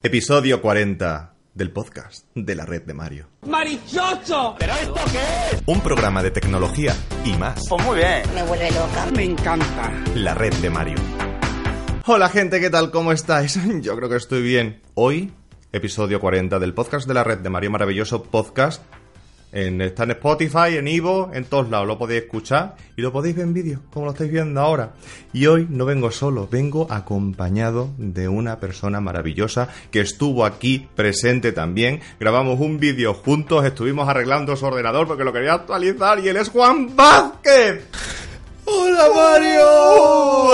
Episodio 40 del podcast de la red de Mario. ¡Marichocho! ¿Pero esto qué es? Un programa de tecnología y más. Pues muy bien. Me vuelve loca. Me encanta. La red de Mario. Hola gente, ¿qué tal? ¿Cómo estáis? Yo creo que estoy bien. Hoy, episodio 40 del podcast de la red de Mario, maravilloso podcast. En, está en Spotify, en Ivo, en todos lados lo podéis escuchar y lo podéis ver en vídeo, como lo estáis viendo ahora. Y hoy no vengo solo, vengo acompañado de una persona maravillosa que estuvo aquí presente también. Grabamos un vídeo juntos, estuvimos arreglando su ordenador porque lo quería actualizar y él es Juan Vázquez. ¡Hola Mario!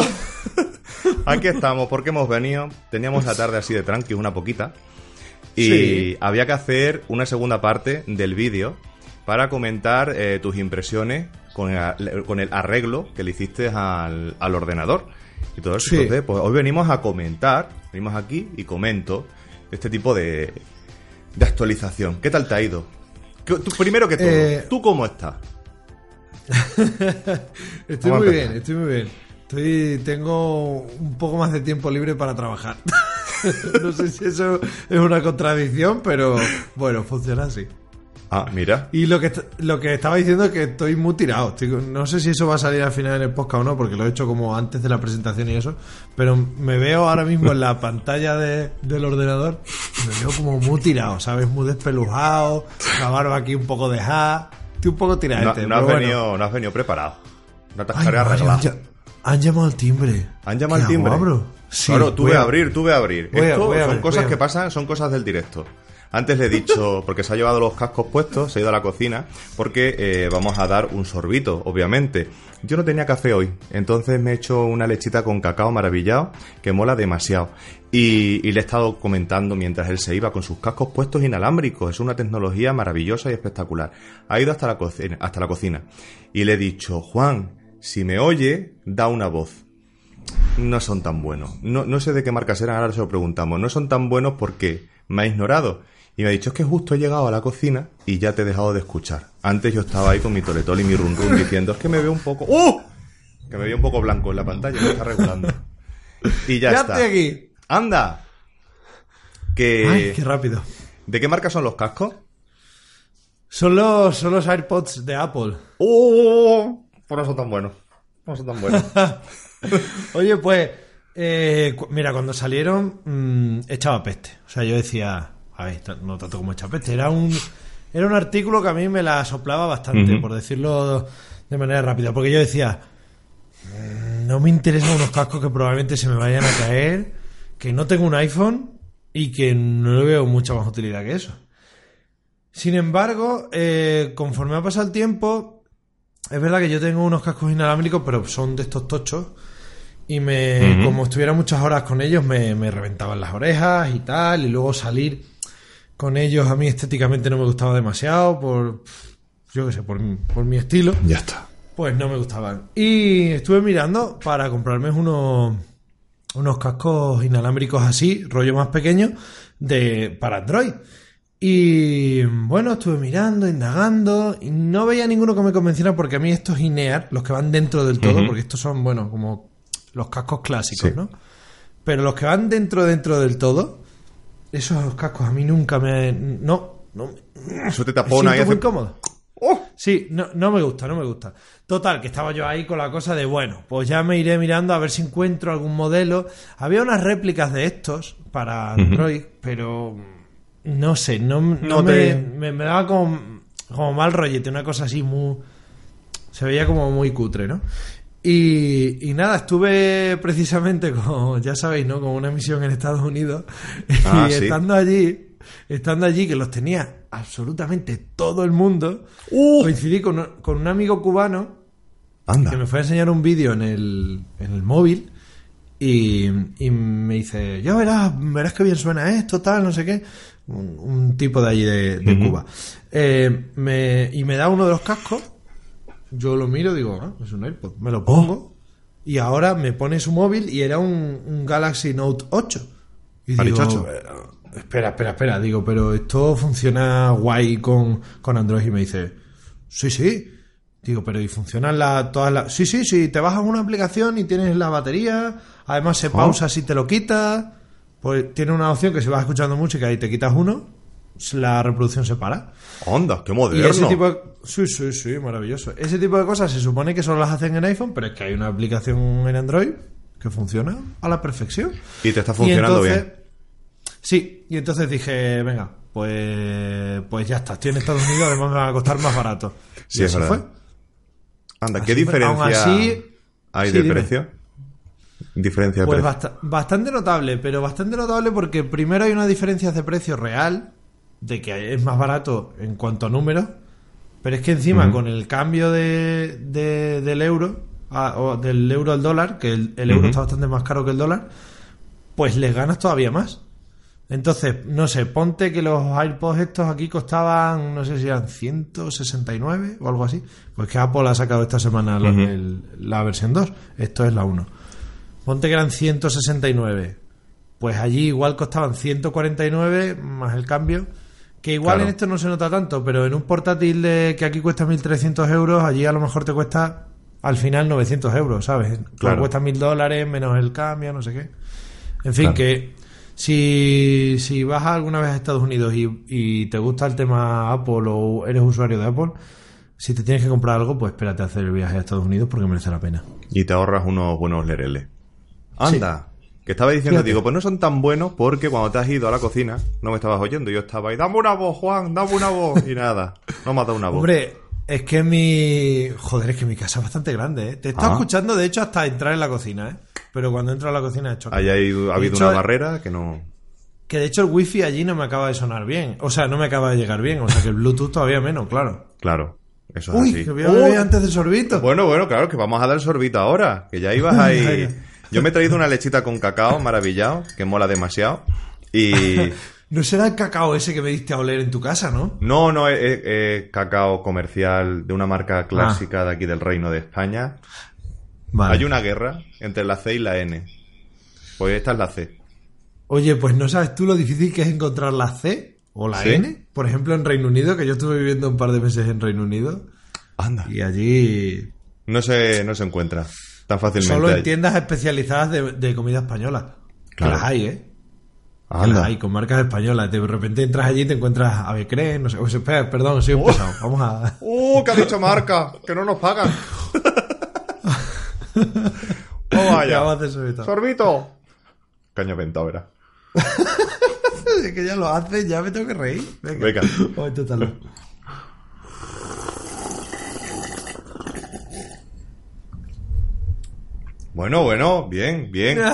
Aquí estamos, porque hemos venido. Teníamos la tarde así de tranqui, una poquita. Y Sí. había que hacer una segunda parte del vídeo para comentar eh, tus impresiones con el, con el arreglo que le hiciste al, al ordenador. Y todo eso. Sí. Entonces, pues hoy venimos a comentar, venimos aquí y comento este tipo de, de actualización. ¿Qué tal te ha ido? ¿Qué- tú- primero que todo, Eh, ¿tú cómo estás? Estoy muy bien, estoy muy bien. Estoy, tengo un poco más de tiempo libre para trabajar. no sé si eso es una contradicción, pero bueno, funciona así. Ah, mira. Y lo que, lo que estaba diciendo es que estoy muy tirado. Estoy no sé si eso va a salir al final en el podcast o no, porque lo he hecho como antes de la presentación y eso. Pero me veo ahora mismo en la pantalla de- del ordenador. Me veo como muy tirado, ¿sabes? Muy despelujado. La barba aquí un poco dejada. Estoy un poco No, tiradete. no has pero bueno. venido, no has venido preparado. No te has Ay, arreglar. Han, lla- han llamado al timbre. ¿Han llamado al ¿Qué hago, timbre? abro? Sí, claro, tú voy ve a abrir, tú ve a abrir. Voy Esto voy son cosas que pasan, son cosas del directo. Antes le he dicho, porque se ha llevado los cascos puestos, se ha ido a la cocina, porque eh, vamos a dar un sorbito, obviamente. Yo no tenía café hoy, entonces me he hecho una lechita con cacao maravillado, que mola demasiado. Y, y le he estado comentando mientras él se iba con sus cascos puestos inalámbricos. Es una tecnología maravillosa y espectacular. Ha ido hasta la cocina, hasta la cocina. Y le he dicho, Juan, si me oye, da una voz no son tan buenos. No, no sé de qué marcas eran, ahora se lo preguntamos. No son tan buenos porque me ha ignorado. Y me ha dicho, es que justo he llegado a la cocina y ya te he dejado de escuchar. Antes yo estaba ahí con mi toletol y mi run run diciendo, es que me veo un poco... ¡Uh! Que me veo un poco blanco en la pantalla, me está regulando. Y ya, Ya está. estoy aquí. ¡Anda! Que... Ay, qué rápido. ¿De qué marca son los cascos? Son los, son los AirPods de Apple. ¡Oh! Pues no son tan buenos. No son tan buenos. Oye, pues, eh, cu- mira, cuando salieron, mm, echaba peste. O sea, yo decía, a ver, no tanto como echaba peste, era un, era un artículo que a mí me la soplaba bastante, por decirlo de manera rápida, porque yo decía, "Mm, no me interesan unos cascos que probablemente se me vayan a caer, que no tengo un iPhone y que no le veo mucha más utilidad que eso. Sin embargo, eh, conforme ha pasado el tiempo, es verdad que yo tengo unos cascos inalámbricos, pero son de estos tochos. Y me, como estuviera muchas horas con ellos, me, me reventaban las orejas y tal. Y luego salir con ellos a mí estéticamente no me gustaba demasiado por, yo qué sé, por, por mi estilo. ya está. Pues no me gustaban. Y estuve mirando para comprarme unos, unos cascos inalámbricos así, rollo más pequeño, de, para Android. Y bueno, estuve mirando, indagando, y no veía ninguno que me convenciera porque a mí estos INEAR, los que van dentro del todo, porque estos son, bueno, como los cascos clásicos, Sí. ¿no? Pero los que van dentro, dentro del todo, esos cascos a mí nunca me... No, no, Eso te me tapona siento y muy hace... incómodo. Sí, no, no me gusta, no me gusta. Total, que estaba yo ahí con la cosa de, bueno, pues ya me iré mirando a ver si encuentro algún modelo. Había unas réplicas de estos para Android, pero no sé, no, no, No me, me, me daba como, como mal rollete, una cosa así muy... Se veía como muy cutre, ¿no? Y, y nada, estuve precisamente con, ya sabéis, ¿no? Con una misión en Estados Unidos. Ah, y sí. estando allí, estando allí, que los tenía absolutamente todo el mundo, ¡Uh! coincidí con, con un amigo cubano Anda. que me fue a enseñar un vídeo en el, en el móvil y, y me dice, ya verás, verás que bien suena esto, tal, no sé qué. Un, un tipo de allí de. Cuba. Eh, me- y me da uno de los cascos, yo lo miro, digo, ah, es un AirPod, me lo pongo y ahora me pone su móvil y era un, un Galaxy Note 8. Y digo, eh, espera, espera, espera, digo, pero esto funciona guay con, con Android y me dice, sí, sí. Digo, pero ¿y funcionan la, todas las...? Sí, sí, sí, te bajas una aplicación y tienes la batería, además se pausa si te lo quitas. Pues tiene una opción que si vas escuchando música y te quitas uno, la reproducción se para. Onda, qué Y moderno. ese tipo de... Sí, sí, sí, maravilloso. Ese tipo de cosas se supone que solo las hacen en iPhone, pero es que hay una aplicación en Android que funciona a la perfección. Y te está Y funcionando entonces- bien. Sí, y entonces dije, venga, pues, pues ya está, estoy en Estados Unidos, además me va a costar más barato. Sí, y es así verdad. fue. Anda, ¿qué fue. diferencia Aún así- hay Sí, de dime. precio? Diferencia de Pues precio. bastante notable, pero bastante notable porque primero hay una diferencia de precio real, de que es más barato en cuanto a números, pero es que encima con el cambio de, de- del euro, a- o del euro al dólar, que el, el euro está bastante más caro que el dólar, pues les ganas todavía más. Entonces, no sé, ponte que los AirPods estos aquí costaban, no sé si eran 169 o algo así. Pues que Apple ha sacado esta semana la, el- la versión 2. Esto es la 1. Ponte que eran 169. Pues allí igual costaban 149 más el cambio. Que igual Claro. en esto no se nota tanto, pero en un portátil de, que aquí cuesta 1.300 euros, allí a lo mejor te cuesta al final 900 euros, ¿sabes? Claro. Claro. Cuesta 1.000 dólares menos el cambio, no sé qué. En fin, Claro. que si, si vas alguna vez a Estados Unidos y, y te gusta el tema Apple o eres usuario de Apple, si te tienes que comprar algo, pues espérate a hacer el viaje a Estados Unidos porque merece la pena. Y te ahorras unos buenos lereles. Anda. Que estaba diciendo, Fíjate. digo, pues no son tan buenos porque cuando te has ido a la cocina no me estabas oyendo. Yo estaba ahí, dame una voz, Juan, dame una voz. Y nada, no me has dado una voz. Hombre, es que mi. Joder, es que mi casa es bastante grande, ¿eh? Te está Ah. escuchando, de hecho, hasta entrar en la cocina, ¿eh? Pero cuando entro a la cocina he hecho. Ahí ha habido hecho, una barrera que no... Que de hecho el wifi allí no me acaba de sonar bien. O sea, no me acaba de llegar bien. O sea, que el Bluetooth todavía menos, claro. Claro, eso es Uy, así. que voy a beber ¡Oh! antes del sorbito. Bueno, bueno, claro, que vamos a dar el sorbito ahora. Que ya ibas ahí. Yo me he traído una lechita con cacao maravillado, que mola demasiado. Y No será el cacao ese que me diste a oler en tu casa, ¿no? no, no es, cacao comercial de una Ah. marca clásica de aquí del Reino de España. Vale. Hay una guerra entre la C y la N. Pues esta es la C. Oye, pues no sabes tú lo difícil que es encontrar la C o la ¿Sí? N. Por ejemplo, en Reino Unido, que yo estuve viviendo un par de meses en Reino Unido. Anda. Y allí No se, no se encuentra tan fácilmente. Solo en tiendas especializadas de, de comida española. Que Claro. las hay, ¿eh? Que las hay, con marcas españolas. De repente entras allí y te encuentras Avecre, no sé. o sea, espera, perdón, soy un pesado. Vamos a... ¡Uh, que ha dicho marca! ¡Que no nos pagan! ¡Oh, vaya! a sorbito. Caño ventado, era. Es que ya lo haces, ya me tengo que reír. Venga. Venga. Vamos a intentarlo. Bueno, bueno, bien, bien.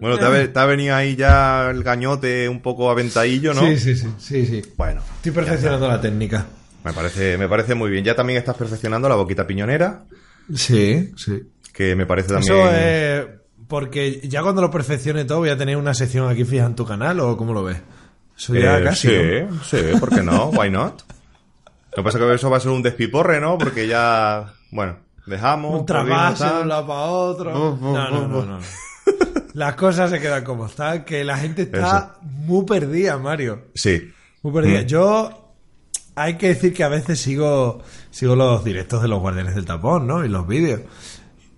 Bueno, te ha, venido ahí ya el gañote un poco aventadillo, ¿no? Sí, sí, sí, sí, sí. Bueno, Estoy perfeccionando la técnica. me parece, me parece muy bien. Ya también estás perfeccionando la boquita piñonera, Sí, sí. que me parece también... Eso es porque ya cuando lo perfeccione todo voy a tener una sección aquí fija en tu canal o cómo lo ves. Eso ya Eh, casi. ¿no? sí, sí, ¿por qué no? Why not? Lo que pasa es que eso va a ser un despiporre, ¿no? Porque ya, bueno, dejamos... Un trasvase de un lado para otro. Buf, No, no, no, no. Las cosas se quedan como están, que la gente está muy perdida, Mario. Sí. Muy perdida. Mm. Yo hay que decir que a veces sigo sigo los directos de los guardianes del tapón, ¿no? Y los vídeos.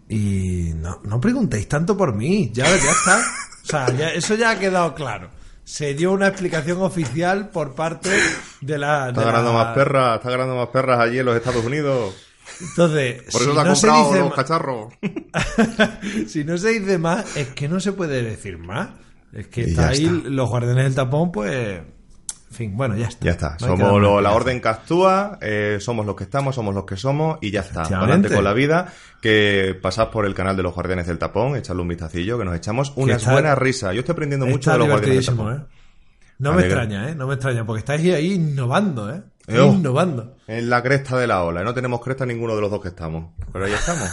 Y no, no preguntéis tanto por mí, ya, ya está. O sea, ya- eso ya ha quedado claro. Se dio una explicación oficial por parte de la... Está de ganando la- más perras, está ganando más perras allí en los Estados Unidos. Entonces, Por eso si te ha no se comprado dice los cacharros. si no se dice más, es que no se puede decir más. Es que está ahí está. los guardianes del tapón, pues... En fin, bueno, ya está. Ya está, No somos lo- la orden que actúa, eh, somos los que estamos, somos los que somos y ya está. Adelante con la vida, que pasad por el canal de los Guardianes del Tapón, echarle un vistacillo, que nos echamos unas está- buenas risas. Yo estoy aprendiendo mucho de los Guardianes del Tapón. ¿eh? No me extraña, ¿eh? No me extraña, porque estáis ahí innovando, ¿eh? Innovando. En la cresta de la ola, no tenemos cresta ninguno de los dos que estamos, pero ahí estamos.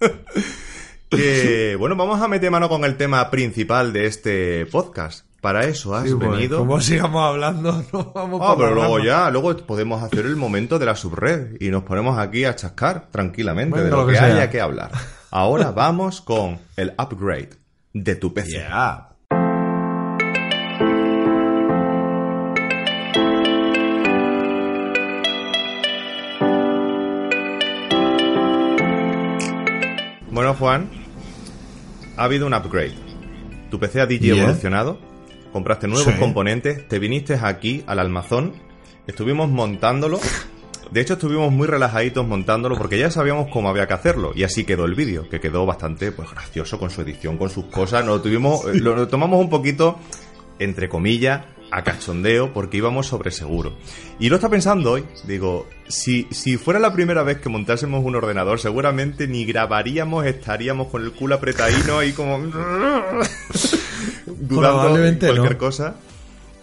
que, bueno, vamos a meter mano con el tema principal de este podcast. Para eso has Sí, pues, venido. Como sigamos hablando, no vamos Ah, pero luego ya, luego podemos hacer el momento de la subred y nos ponemos aquí a chascar tranquilamente de lo lo que, haya que hablar. Ahora vamos con el upgrade de tu PC. Yeah. Bueno, Juan, ha habido un upgrade. tu PC ha DJ Bien. evolucionado, compraste nuevos Sí. componentes, te viniste aquí al almazón, estuvimos montándolo. De hecho, estuvimos muy relajaditos montándolo porque ya sabíamos cómo había que hacerlo. Y así quedó el vídeo, que quedó bastante pues gracioso con su edición, con sus cosas. Nos lo tuvimos, eh, lo, lo tomamos un poquito, entre comillas, a cachondeo, porque íbamos sobre seguro. Y lo está pensando hoy, digo, si, si fuera la primera vez que montásemos un ordenador, seguramente ni grabaríamos, estaríamos con el culo apretadino ahí como... dudando Probablemente cualquier no. cosa.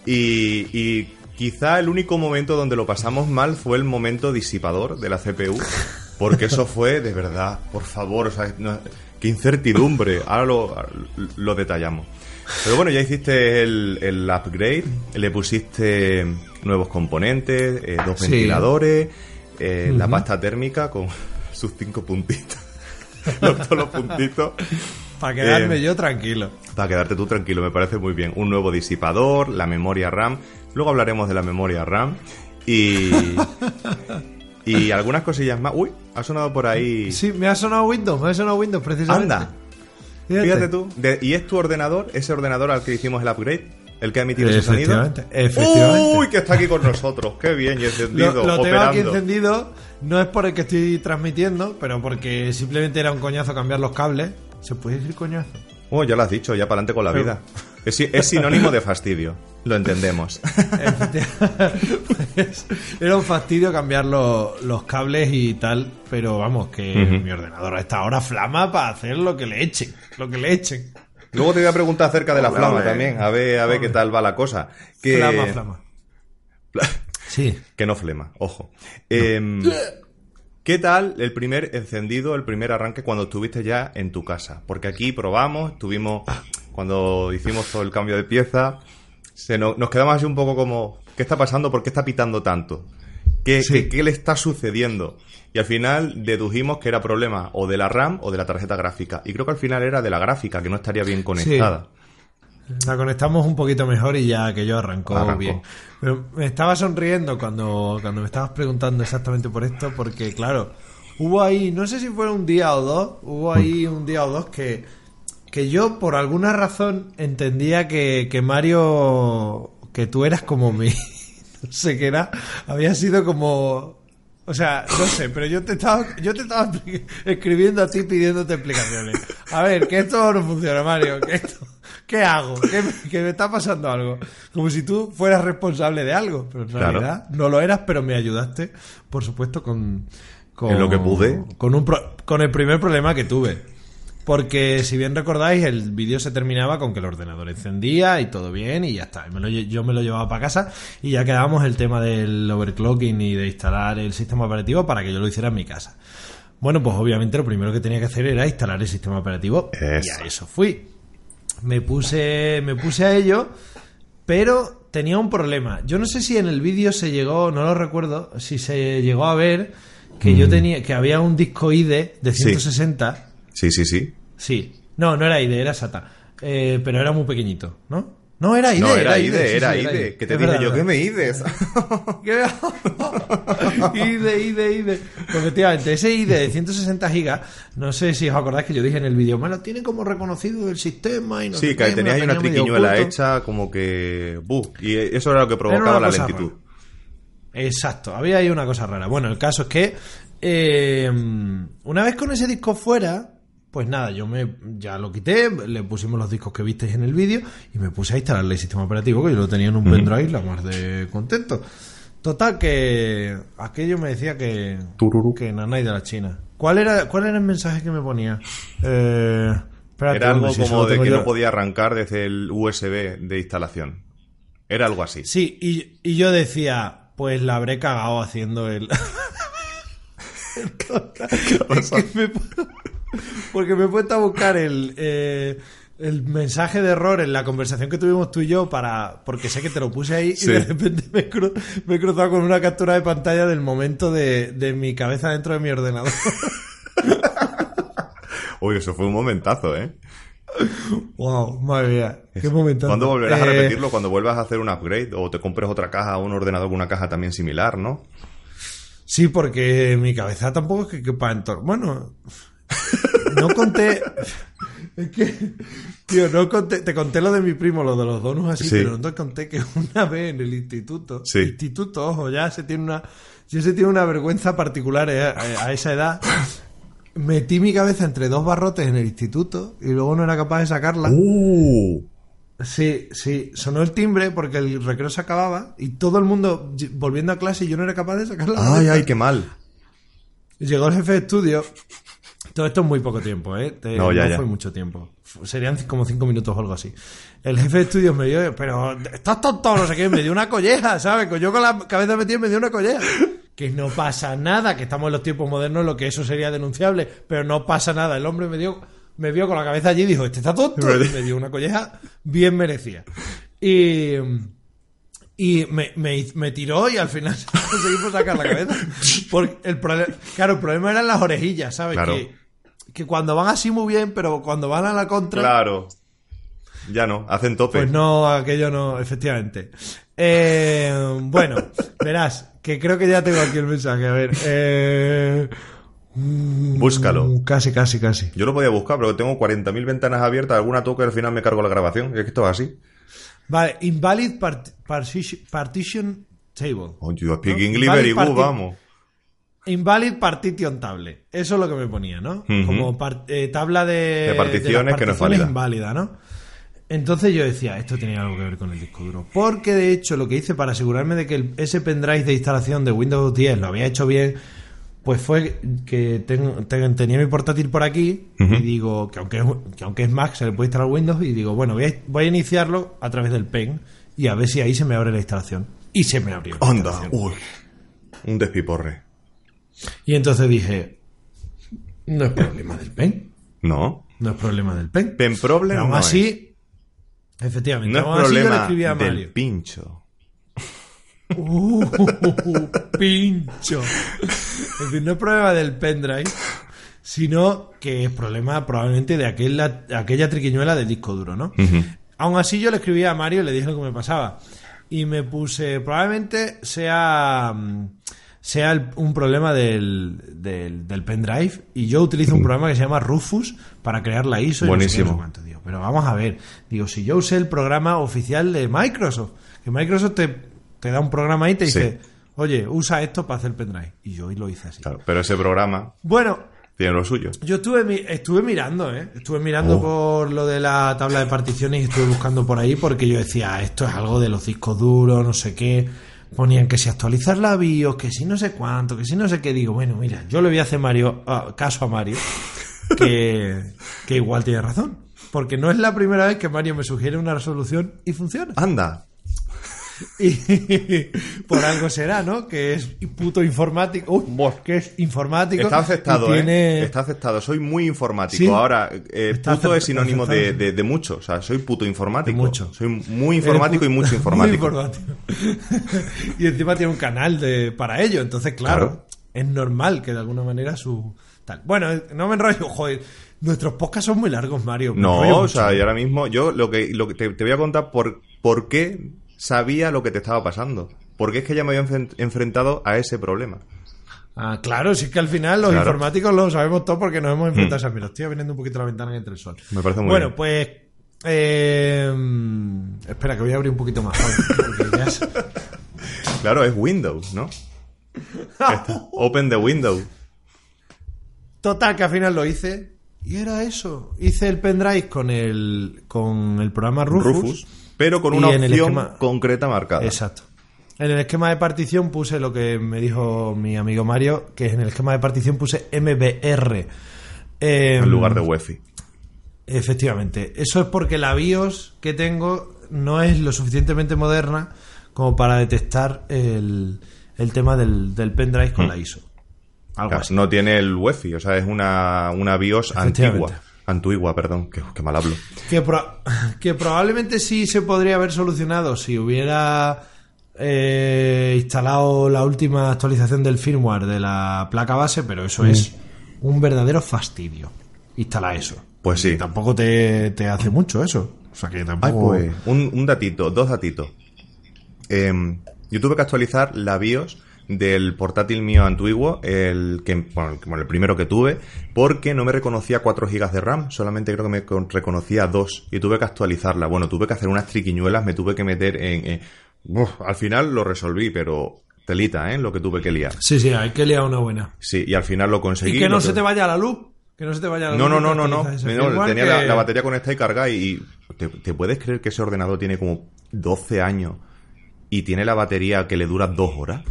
Y, y quizá el único momento donde lo pasamos mal fue el momento disipador de la CPU. Porque eso fue, de verdad, por favor, o sea, no- qué incertidumbre. Ahora lo, lo detallamos. Pero bueno, ya hiciste el, el upgrade, le pusiste nuevos componentes, eh, dos Sí. ventiladores, eh, la pasta térmica con sus cinco puntitos. los, todos los puntitos. Para quedarme Eh, yo tranquilo. Para quedarte tú tranquilo, me parece muy bien. Un nuevo disipador, la memoria RAM. Luego hablaremos de la memoria RAM. Y. y algunas cosillas más. Uy, ha sonado por ahí. Sí, me ha sonado Windows, me ha sonado Windows precisamente. Anda, fíjate tú. De- ¿Y es tu ordenador? ¿Ese ordenador al que hicimos el upgrade? ¿El que ha emitido ese sonido? Efectivamente. Uy, que está aquí con nosotros. Qué bien, y encendido, Lo, lo tengo aquí encendido, no es por el que estoy transmitiendo, pero porque simplemente era un coñazo cambiar los cables. ¿Se puede decir coñazo? Oh, ya lo has dicho, ya para adelante con la Pero- vida. Es, si- es sinónimo de fastidio. Lo entendemos. Pues, era un fastidio cambiar los, los cables y tal, pero vamos, que mi ordenador a esta hora flama para hacer lo que le echen, lo que le echen. Luego te voy a preguntar acerca de la flama también, a ver, a ver qué tal va la cosa. Que, Flama, flama. Sí. que no flema, ojo. Em, ¿Qué tal el primer encendido, el primer arranque cuando estuviste ya en tu casa? Porque aquí probamos, tuvimos, cuando hicimos todo el cambio de pieza, se no- nos quedamos así un poco como, ¿qué está pasando? ¿Por qué está pitando tanto? ¿Qué, Sí. qué- qué le está sucediendo? Y al final dedujimos que era problema o de la RAM o de la tarjeta gráfica. Y creo que al final era de la gráfica, que no estaría bien conectada. La conectamos un poquito mejor y ya que yo arrancó, Arrancó. bien. Pero me estaba sonriendo cuando, cuando me estabas preguntando exactamente por esto, porque claro, hubo ahí, no sé si fue un día o dos, hubo ahí un día o dos que, que yo por alguna razón entendía que, que Mario, que tú eras como mi, no sé qué era, había sido como... O sea, no sé, pero yo te estaba, yo te estaba escribiendo a ti pidiéndote explicaciones. A ver, que esto no funciona, Mario. Que esto, ¿Qué hago? ¿Qué, que me está pasando algo. Como si tú fueras responsable de algo. Pero en Claro. realidad no lo eras, pero me ayudaste, por supuesto, con... con En lo que pude. Con, un pro- con el primer problema que tuve. Porque si bien recordáis, el vídeo se terminaba con que el ordenador encendía y todo bien y ya está. Y me lo lle- yo me lo llevaba para casa y ya quedábamos el tema del overclocking y de instalar el sistema operativo para que yo lo hiciera en mi casa. Bueno, pues obviamente lo primero que tenía que hacer era instalar el sistema operativo y Eso. a eso fui. Me puse, me puse a ello, pero tenía un problema. Yo no sé si en el vídeo se llegó, no lo recuerdo, si se llegó a ver que yo tenía, que había un disco IDE de Mm. Sí. 160. Sí, sí, sí. Sí. No, no era IDE, era SATA. Eh, pero era muy pequeñito, ¿no? No, era IDE. No, era IDE, sí, era sí, IDE. Que te Es dije verdad, yo, ¿qué me ides? ¿Qué? IDE, IDE, IDE. Pues efectivamente, ese IDE de 160 gigas, no sé si os acordáis que yo dije en el vídeo, me lo tiene como reconocido el sistema y no Sí, sé que qué, tenías ahí una triquiñuela hecha como que... buh, y eso era lo que Era provocaba la lentitud. rara. Exacto, había ahí una cosa rara. Bueno, el caso es que eh, una vez con ese disco fuera, pues nada, yo me ya lo quité, le pusimos los discos que visteis en el vídeo y me puse a instalarle el sistema operativo que yo lo tenía en un pendrive, la más de contento. Total que aquello me decía que Tururú. que nanay de la China. ¿Cuál era cuál era el mensaje que me ponía? Eh, espérate, Era algo si como de que yo- no podía arrancar desde el USB de instalación. Era algo así. Sí, y, y yo decía, pues la habré cagado haciendo el... Es que me pu- Porque me he puesto a buscar el, eh, el mensaje de error en la conversación que tuvimos tú y yo para porque sé que te lo puse ahí Sí. y de repente me, he cru- me he cruzado con una captura de pantalla del momento de, de mi cabeza dentro de mi ordenador. Uy, eso fue un momentazo, ¿eh? wow, madre mía, qué momento. ¿Cuándo volverás a Eh, repetirlo? Cuando vuelvas a hacer un upgrade o te compres otra caja, un ordenador con una caja también similar, ¿no? Sí, porque mi cabeza tampoco es que quepa en Bueno, no conté. Es que, tío, no conté- te conté lo de mi primo, lo de los donuts así, Sí. pero no te conté que una vez en el instituto, Sí. instituto, ojo, ya se tiene una, ya se tiene una vergüenza particular eh, a, a esa edad. Metí mi cabeza entre dos barrotes en el instituto y luego no era capaz de sacarla. ¡Uh! Sí, sí, sonó el timbre porque el recreo se acababa y todo el mundo volviendo a clase y yo no era capaz de sacarla. ¡Ay, ay, qué mal! Llegó el jefe de estudio. Todo esto es muy poco tiempo, ¿eh? Te- No, ya, ya. fue mucho tiempo. Serían como cinco minutos o algo así. El jefe de estudios me dio, pero estás tonto, no sé qué, me dio una colleja, ¿sabes? Yo con la cabeza metida me dio una colleja. Que no pasa nada, que estamos en los tiempos modernos, lo que eso sería denunciable, pero no pasa nada. El hombre me dio, me vio con la cabeza allí y dijo, este está tonto, y me dio una colleja bien merecida. Y, y me, me, me tiró y al final conseguimos sacar la cabeza. Porque el problema, claro, el problema eran las orejillas, ¿sabes? Claro. Que, que cuando van así muy bien, pero cuando van a la contra, Claro. Ya no, hacen tope. pues no, aquello no, efectivamente. Eh, bueno, verás, que creo que ya tengo aquí el mensaje. A ver, eh, mm, Búscalo. Casi, casi, casi. Yo lo podía buscar, pero tengo 40.000 ventanas abiertas, alguna toque y al final me cargo la grabación. Es que esto es así. Vale, invalid part- partition, partition table. Oh, you speak ¿No? English very good, vamos. Invalid partition table. Eso es lo que me ponía, ¿no? Como eh, tabla de, De particiones que no es válida. inválida, ¿no? Entonces yo decía, esto tenía algo que ver con el disco duro. Porque de hecho lo que hice para asegurarme de que el- ese pendrive de instalación de Windows 10 lo había hecho bien, pues fue que ten- ten- tenía mi portátil por aquí y digo que aunque, es, que aunque es Mac se le puede instalar Windows y digo, bueno, voy a, voy a iniciarlo a través del pen y a ver si ahí se me abre la instalación. Y se me abrió. instalación. uy. Un despiporre. Y entonces dije, no es problema del pen. No. No es problema del pen. Pen problem Pero aún no así, efectivamente, No es aún así yo le problema escribí a del Mario. pincho. Uh, pincho. Es decir, no es problema del pendrive, sino que es problema probablemente de aquella, aquella triquiñuela del disco duro, ¿no? Aún así yo le escribí a Mario y le dije lo que me pasaba. Y me puse, probablemente sea, mm, sea el- un problema del, del, del pendrive. Y yo utilizo un programa que se llama Rufus para crear la ISO. y no sé Buenísimo. cuánto, digo. Pero vamos a ver, digo, si yo usé el programa oficial de Microsoft, que Microsoft te, te da un programa y te Sí. dice, oye, usa esto para hacer pendrive. Y yo y lo hice así. Claro, pero ese programa Bueno, tiene lo suyo. yo estuve, mi- estuve mirando, ¿eh? Estuve mirando Oh. por lo de la tabla de particiones y estuve buscando por ahí porque yo decía, esto es algo de los discos duros, no sé qué. Ponían que si actualizar la BIOS, que si no sé cuánto, que si no sé qué. Digo, bueno, mira, yo le voy a hacer Mario, ah, caso a Mario, que, que igual tiene razón. Porque no es la primera vez que Mario me sugiere una resolución y funciona. Anda. Y por algo será, ¿no? Que es puto informático. Uy, que es informático. Está aceptado, y tiene- ¿eh? Está aceptado. Soy muy informático. Sí. Ahora, eh, puto es sinónimo de, de, de mucho. O sea, soy puto informático. De mucho. Soy muy informático y mucho informático. muy informático. y encima tiene un canal de, para ello. Entonces, claro, Claro. es normal que de alguna manera su. Tal. Bueno, eh, no me enrollo, joder. Nuestros podcasts son muy largos, Mario. No, o sea, y ahora mismo yo lo que, lo que te, te voy a contar por, por qué sabía lo que te estaba pasando. Porque es que ya me había enfren- enfrentado a ese problema. Ah, claro, si es que al final los Claro. informáticos lo sabemos todo porque nos hemos enfrentado a esas. Estoy abriendo un poquito la ventana entre el sol. Me parece muy bueno, bien. pues. eh, espera, que voy a abrir un poquito más. ya es- Claro, es Windows, ¿no? Está- Open the window. Total, que al final lo hice. Y era eso. Hice el pendrive con el, con el programa Rufus. Rufus. Pero con una opción esquema- concreta marcada. Exacto. En el esquema de partición puse lo que me dijo mi amigo Mario, que en el esquema de partición puse MBR. Eh, En lugar de UEFI. Efectivamente. Eso es porque la BIOS que tengo no es lo suficientemente moderna como para detectar el, el tema del, del pendrive con la ISO. Algo Claro, así. no tiene el UEFI, o sea, es una, una BIOS antigua. Antigua, perdón, que, que mal hablo. Que, pro- que probablemente sí se podría haber solucionado si hubiera eh, instalado la última actualización del firmware de la placa base, pero eso es un verdadero fastidio. Instalar eso. Pues sí. Y tampoco te, te hace mucho eso. O sea que Ay, tampoco. pues, un, un datito, dos datitos. Em, yo tuve que actualizar la BIOS del portátil mío antiguo, el que bueno, el- primero que tuve, porque no me reconocía 4 GB de RAM, solamente creo que me con- reconocía 2 y tuve que actualizarla. Bueno, tuve que hacer unas triquiñuelas, me tuve que meter en... Uf, al final lo resolví, pero telita, ¿eh? Lo que tuve que liar. Sí, sí, hay que liar una buena. Sí, y al final lo conseguí. Y que no se te vaya la luz. Que no se te vaya la no, luz. no, no, no, no. No, tenía que- la, la batería conectada y cargada y... ¿te, te puedes creer que ese ordenador tiene como 12 años y tiene la batería que le dura dos horas?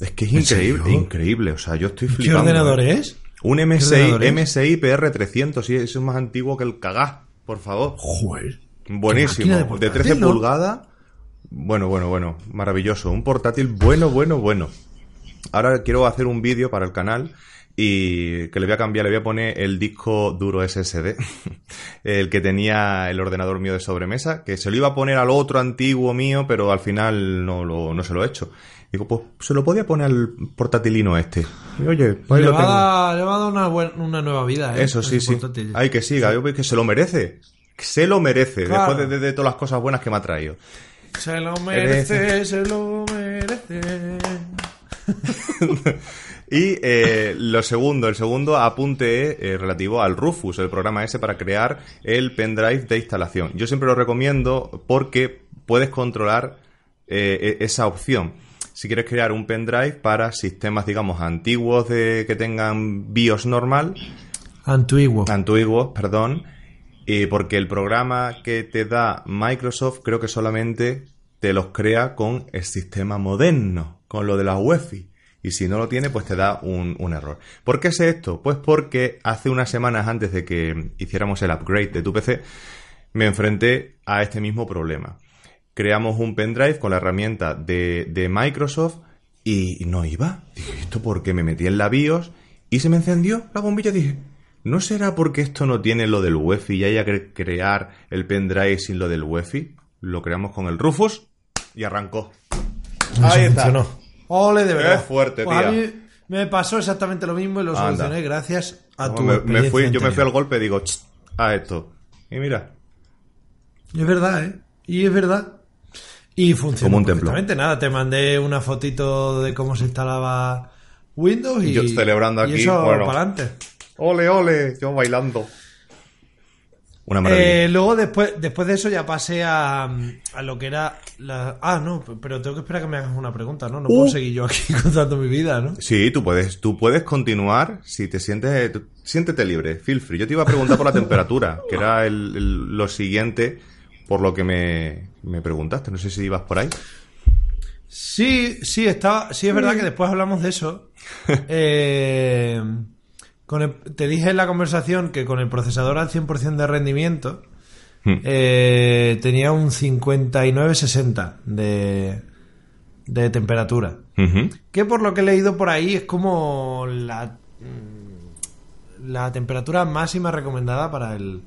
Es que es ¿En increíble, increíble. O sea, yo estoy ¿Qué flipando. ordenador ¿eh? es? Un ¿Qué MSI, ordenador? MSI PR300, sí, eso es más antiguo que el cagá, por favor. Joder. Buenísimo. de De, portátil, 13 ¿no? pulgadas. Bueno, bueno, bueno. Maravilloso. Un portátil bueno, bueno, bueno. Ahora quiero hacer un vídeo para el canal y que le voy a cambiar, le voy a poner el disco duro SSD, el que tenía el ordenador mío de sobremesa, que se lo iba a poner al otro antiguo mío, pero al final no, lo, no se lo he hecho. Digo, pues se lo podía poner al portátilino este. Y, oye, pues le, lo va a tengo. le va a dar una, buen- una nueva vida, ¿eh? Eso sí, sí. portátil. Hay que siga, yo veo que se lo merece. Se lo merece, Claro. después de, de- de todas las cosas buenas que me ha traído. Se lo merece, se lo merece. Y eh, lo segundo, el segundo apunte eh, relativo al Rufus, el programa ese para crear el pendrive de instalación. Yo siempre lo recomiendo porque puedes controlar eh, e- esa opción. Si quieres crear un pendrive para sistemas, digamos, antiguos de que tengan BIOS normal, Antiguo. antiguos, perdón, eh, porque el programa que te da Microsoft creo que solamente te los crea con el sistema moderno, con lo de la UEFI. Y si no lo tiene, pues te da un, un error. ¿Por qué sé esto? Pues porque hace unas semanas antes de que hiciéramos el upgrade de tu PC, me enfrenté a este mismo problema. Creamos un pendrive con la herramienta de, de Microsoft y no iba. Dije, ¿esto por qué? Me metí en la BIOS y se me encendió la bombilla. Dije, ¿no será porque esto no tiene lo del UEFI y haya que crear el pendrive sin lo del UEFI? Lo creamos con el Rufus y arrancó. Ahí está. Funcionó. Ole, de verdad. Qué fuerte, Pues a tía. mí me pasó exactamente lo mismo y lo Anda. solucioné gracias a tu me, fui, yo me fui al golpe y digo, "Ch, a esto. Y mira, Es verdad, ¿eh? Y es verdad. Y funciona Como un templo. Nada, te mandé una fotito de cómo se instalaba Windows y... Yo celebrando y aquí, eso bueno. para adelante. ole, ole, yo bailando. Una maravilla. Eh, luego después, después de eso ya pasé a, a lo que era la... Ah, no, pero tengo que esperar a que me hagas una pregunta, ¿no? No Uh. puedo seguir yo aquí contando mi vida, ¿no? Sí, tú puedes, tú puedes continuar si te sientes, tú- siéntete libre, feel free. Yo te iba a preguntar por la temperatura, que era el- el- lo siguiente por lo que me, me preguntaste. No sé si ibas por ahí. Sí, sí, estaba, sí es verdad que después hablamos de eso. Eh, con el- te dije en la conversación que con el procesador al 100% de rendimiento Hmm. eh, tenía un 59-60 de, de temperatura. Que por lo que he leído por ahí es como la, mm, la temperatura máxima recomendada para el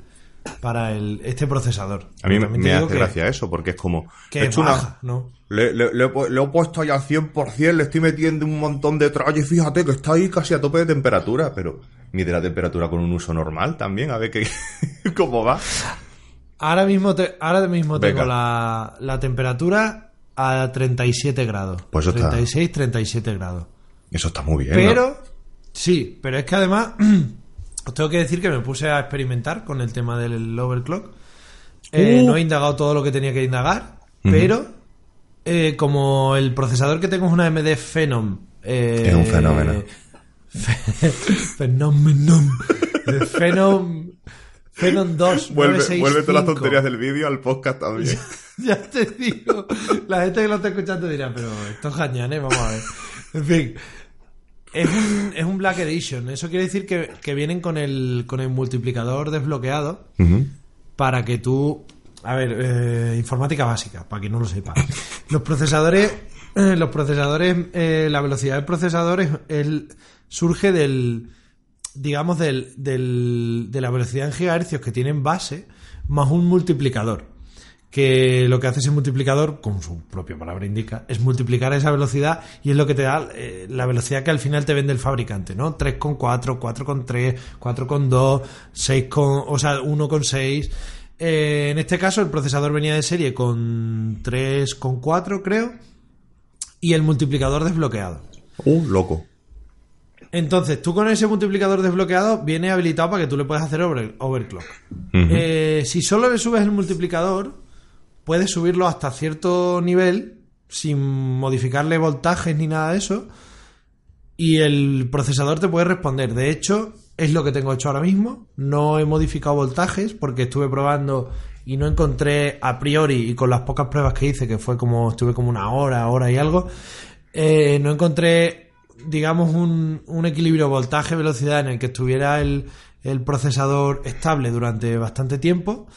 para el, este procesador. A mí me, hace gracia eso, porque es como... Que he una- ¿no? Le, le- le he puesto ahí al 100%, le estoy metiendo un montón de y fíjate que está ahí casi a tope de temperatura, pero mide la temperatura con un uso normal también, a ver qué, cómo va. Ahora mismo, te- ahora mismo tengo la, la temperatura a 37 grados. Pues eso está- 36, 37 grados. Eso está muy bien. ¿no? Pero, sí, pero es que además, os tengo que decir que me puse a experimentar con el tema del overclock. Eh, Uh. No he indagado todo lo que tenía que indagar, pero eh, como el procesador que tengo es una AMD Phenom. eh, Es un fenómeno. fe- Fenomenon. Eh, Phenom. Phenom 2. Vuelve, 965. vuelve todas las tonterías del vídeo al podcast también. Ya te digo. La gente que lo está escuchando dirá, pero esto es gañán, ¿eh? Vamos a ver. En fin. Es un, es un Black Edition. Eso quiere decir que, que vienen con el, con el multiplicador desbloqueado para que tú... A ver, eh, informática básica, para quien no lo sepa. Los procesadores... eh, los procesadores... eh, la velocidad del procesador es, el- surge del... Digamos, del, del, de la velocidad en gigahercios que tienen base más un multiplicador que lo que hace ese multiplicador, como su propia palabra indica, es multiplicar esa velocidad y es lo que te da eh, la velocidad que al final te vende el fabricante, ¿no? 3,4, 4,3, 4,2, 6, con, o sea, 1,6. Eh, en este caso el procesador venía de serie con 3,4 creo y el multiplicador desbloqueado. Uh, loco. Entonces, tú con ese multiplicador desbloqueado viene habilitado para que tú le puedas hacer over- overclock. Eh, si solo le subes el multiplicador, puedes subirlo hasta cierto nivel sin modificarle voltajes ni nada de eso. Y el procesador te puede responder. De hecho, es lo que tengo hecho ahora mismo. No he modificado voltajes porque estuve probando y no encontré a priori, y con las pocas pruebas que hice, que fue como estuve como una hora, hora y algo, eh, no encontré, digamos, un, un equilibrio voltaje-velocidad en el que estuviera el, el procesador estable durante bastante tiempo.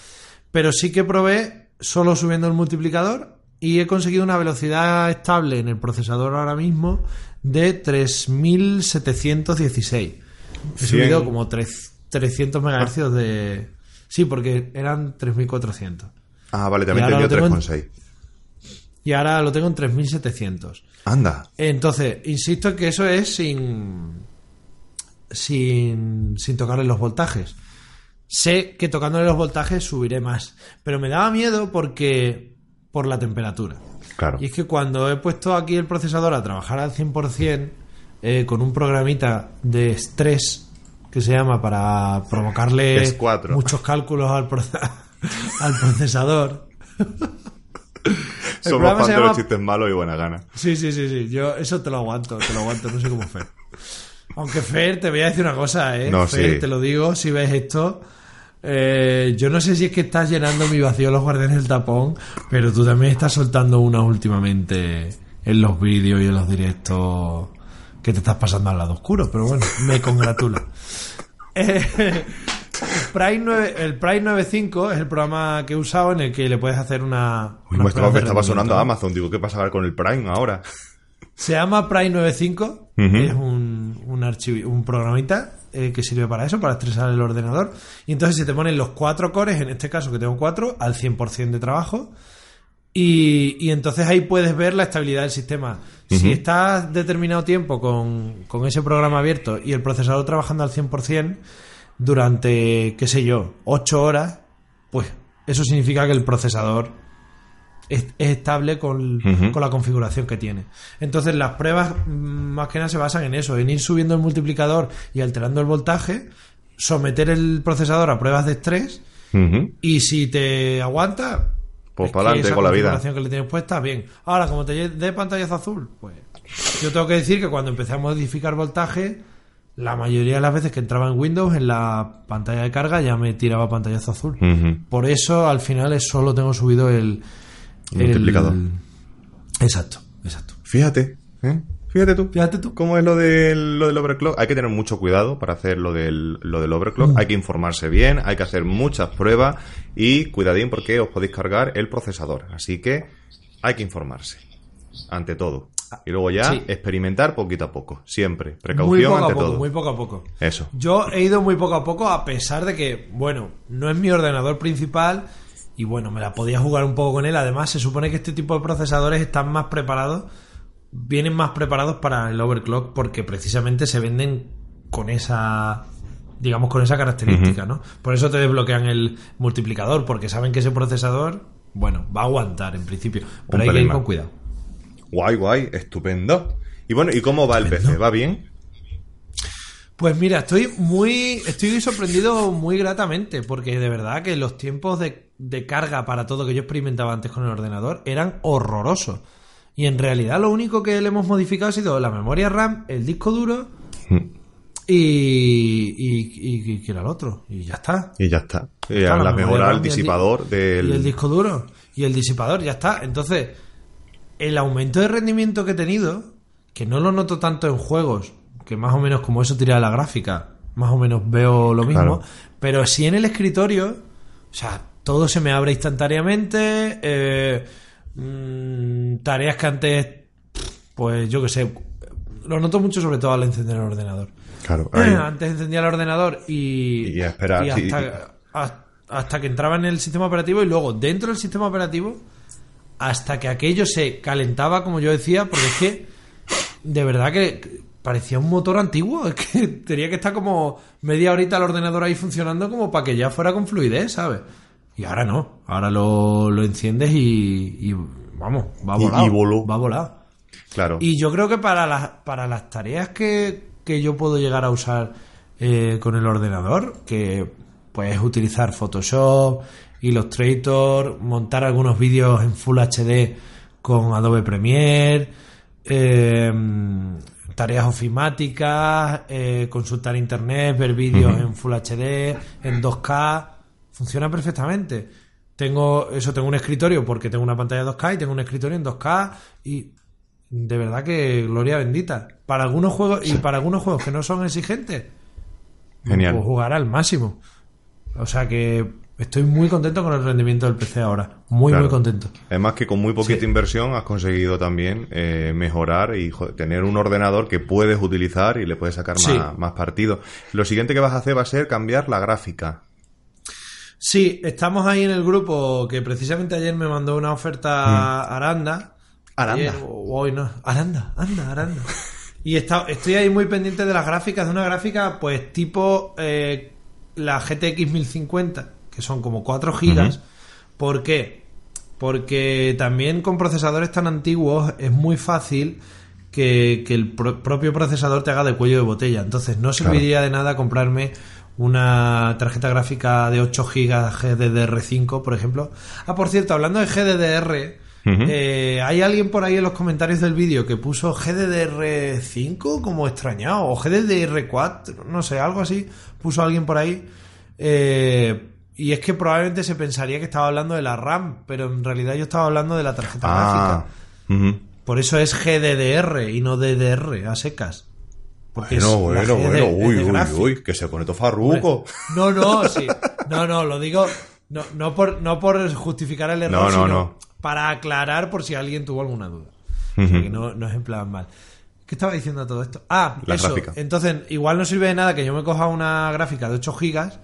Pero sí que probé solo subiendo el multiplicador y he conseguido una velocidad estable en el procesador ahora mismo de 3716. He subido como tres- 300 MHz de... Sí, porque eran 3400. Ah, vale, también Y te en- 3,6. Y ahora lo tengo en 3700. Anda. Entonces, insisto en que eso es sin, sin, sin tocarle los voltajes. Sé que tocándole los voltajes subiré más, pero me daba miedo porque por la temperatura. Claro. Y es que cuando he puesto aquí el procesador a trabajar al 100% eh, con un programita de estrés que se llama para provocarle Es cuatro. muchos cálculos al, al procesador. El Somos fans de los chistes malos y buena gana. Sí, sí, sí, sí. Yo eso te lo aguanto, te lo aguanto, no sé cómo Fer. Aunque Fer, te voy a decir una cosa, ¿eh? No, Fer, sí. te lo digo, si ves esto. Eh, yo no sé si es que estás llenando mi vacío los guardianes del tapón, pero tú también estás soltando una últimamente en los vídeos y en los directos que te estás pasando al lado oscuro, pero bueno, me congratula. Eh, el Prime 9 el Prime 95 es el programa que he usado en el que le puedes hacer una. Uy, unas me estaba, de estaba sonando rendimiento. Amazon. Digo, ¿qué pasa con el Prime ahora? Se llama Prime 95, Ujú. es un, un, archivo, un programita eh, que sirve para eso, para estresar el ordenador. Y entonces se te ponen los cuatro cores, en este caso que tengo cuatro, al 100% de trabajo. Y, y entonces ahí puedes ver la estabilidad del sistema. Si estás determinado tiempo con, con ese programa abierto y el procesador trabajando al 100% durante, qué sé yo, 8 horas, pues eso significa que el procesador es, es estable con, con la configuración que tiene. Entonces las pruebas mm, más que nada se basan en eso, en ir subiendo el multiplicador y alterando el voltaje, someter el procesador a pruebas de estrés y si te aguanta, Pues es para adelante con la vida. que le tienes puesta, bien. Ahora, como te dé pantallazo azul, pues yo tengo que decir que cuando empecé a modificar voltaje, la mayoría de las veces que entraba en Windows, en la pantalla de carga ya me tiraba pantallazo azul. Por eso, al final, es solo tengo subido el, El multiplicador. Exacto, exacto. Fíjate, ¿eh? Fíjate tú. Fíjate tú. ¿Cómo es lo del, lo del overclock? Hay que tener mucho cuidado para hacer lo del, lo del overclock. Mm. Hay que informarse bien, hay que hacer muchas pruebas y cuidadín porque os podéis cargar el procesador. Así que hay que informarse. Ante todo. Y luego ya Sí. experimentar poquito a poco. Siempre. Muy Precaución a ante poco, todo. muy poco a poco. Eso. Yo he ido muy poco a poco, a pesar de que, bueno, no es mi ordenador principal y bueno, me la podía jugar un poco con él. Además, se supone que este tipo de procesadores están más preparados, vienen más preparados para el overclock porque precisamente se venden con esa, digamos, con esa característica, ¿no? Por eso te desbloquean el multiplicador, porque saben que ese procesador, bueno, va a aguantar en principio, pero hay que ir con cuidado. Guay, guay. Estupendo. Y bueno, ¿y cómo va el PC? ¿Va bien? Pues mira, estoy muy. Estoy sorprendido muy gratamente, porque de verdad que los tiempos de, de carga para todo que yo experimentaba antes con el ordenador eran horrorosos. Y en realidad lo único que le hemos modificado ha sido la memoria RAM, el disco duro y. y, y, y- ¿qué era el otro? Y ya está. Y ya está. Y Claro, la memoria mejora al disipador del... Y el disco duro. Y el disipador, ya está. Entonces, el aumento de rendimiento que he tenido, que no lo noto tanto en juegos, que más o menos como eso tira la gráfica, más o menos veo lo mismo, Claro. pero sí en el escritorio, o sea, todo se me abre instantáneamente, eh, mm, tareas que antes, pues yo qué sé, lo noto mucho sobre todo al encender el ordenador. Claro. ahí. Antes encendía el ordenador y, Y a esperar, y sí. hasta, a- hasta que entraba en el sistema operativo y luego dentro del sistema operativo hasta que aquello se calentaba, como yo decía, porque es que de verdad que parecía un motor antiguo, es que tenía que estar como media horita el ordenador ahí funcionando como para que ya fuera con fluidez, ¿sabes? Y ahora no, ahora lo, lo enciendes y, y, vamos, va Y- volado. y voló. Va volado. Claro. Y yo creo que para las, para las tareas que, que yo puedo llegar a usar eh, con el ordenador, que puedes utilizar Photoshop, Illustrator, montar algunos vídeos en Full HD con Adobe Premiere, eh, tareas ofimáticas, eh, consultar internet, ver vídeos en Full HD, en 2K, funciona perfectamente. Tengo eso, tengo un escritorio porque tengo una pantalla 2K y tengo un escritorio en 2K y de verdad que gloria bendita. Para algunos juegos y para algunos juegos que no son exigentes, Genial. pues jugar al máximo. O sea que estoy muy contento con el rendimiento del PC ahora. Muy, Claro. muy contento. Además que con muy poquita Sí. inversión has conseguido también eh, mejorar y joder, tener un ordenador que puedes utilizar y le puedes sacar Sí. más, más partido. Lo siguiente que vas a hacer va a ser cambiar la gráfica. Sí, estamos ahí en el grupo que precisamente ayer me mandó una oferta Aranda. Mm. Aranda. Ayer, o hoy no. Aranda, anda, Aranda. Y está- estoy ahí muy pendiente de las gráficas, de una gráfica pues tipo eh, la GTX 1050, que son como 4 gigas. ¿Por qué? Porque también con procesadores tan antiguos es muy fácil que, que el pro- propio procesador te haga de cuello de botella. Entonces no serviría de nada comprarme una tarjeta gráfica de 8 GB GDDR5, por ejemplo. Ah, por cierto, hablando de GDDR, eh, hay alguien por ahí en los comentarios del vídeo que puso GDDR5 como extrañado, o GDDR4, no sé, algo así, puso alguien por ahí. Eh, y es que probablemente se pensaría que estaba hablando de la RAM, pero en realidad yo estaba hablando de la tarjeta Ah, gráfica. Por eso es GDDR y no DDR a secas. Porque Bueno, bueno, bueno, uy, uy, uy, que se pone todo farruco. No, no, sí. No, no, lo digo no, no, por, no por justificar el error, No, no, sino no. para aclarar por si alguien tuvo alguna duda. O sea, que no, no es en plan mal. ¿Qué estaba diciendo todo esto? Ah, La eso. gráfica. Entonces, igual no sirve de nada que yo me coja una gráfica de 8 gigas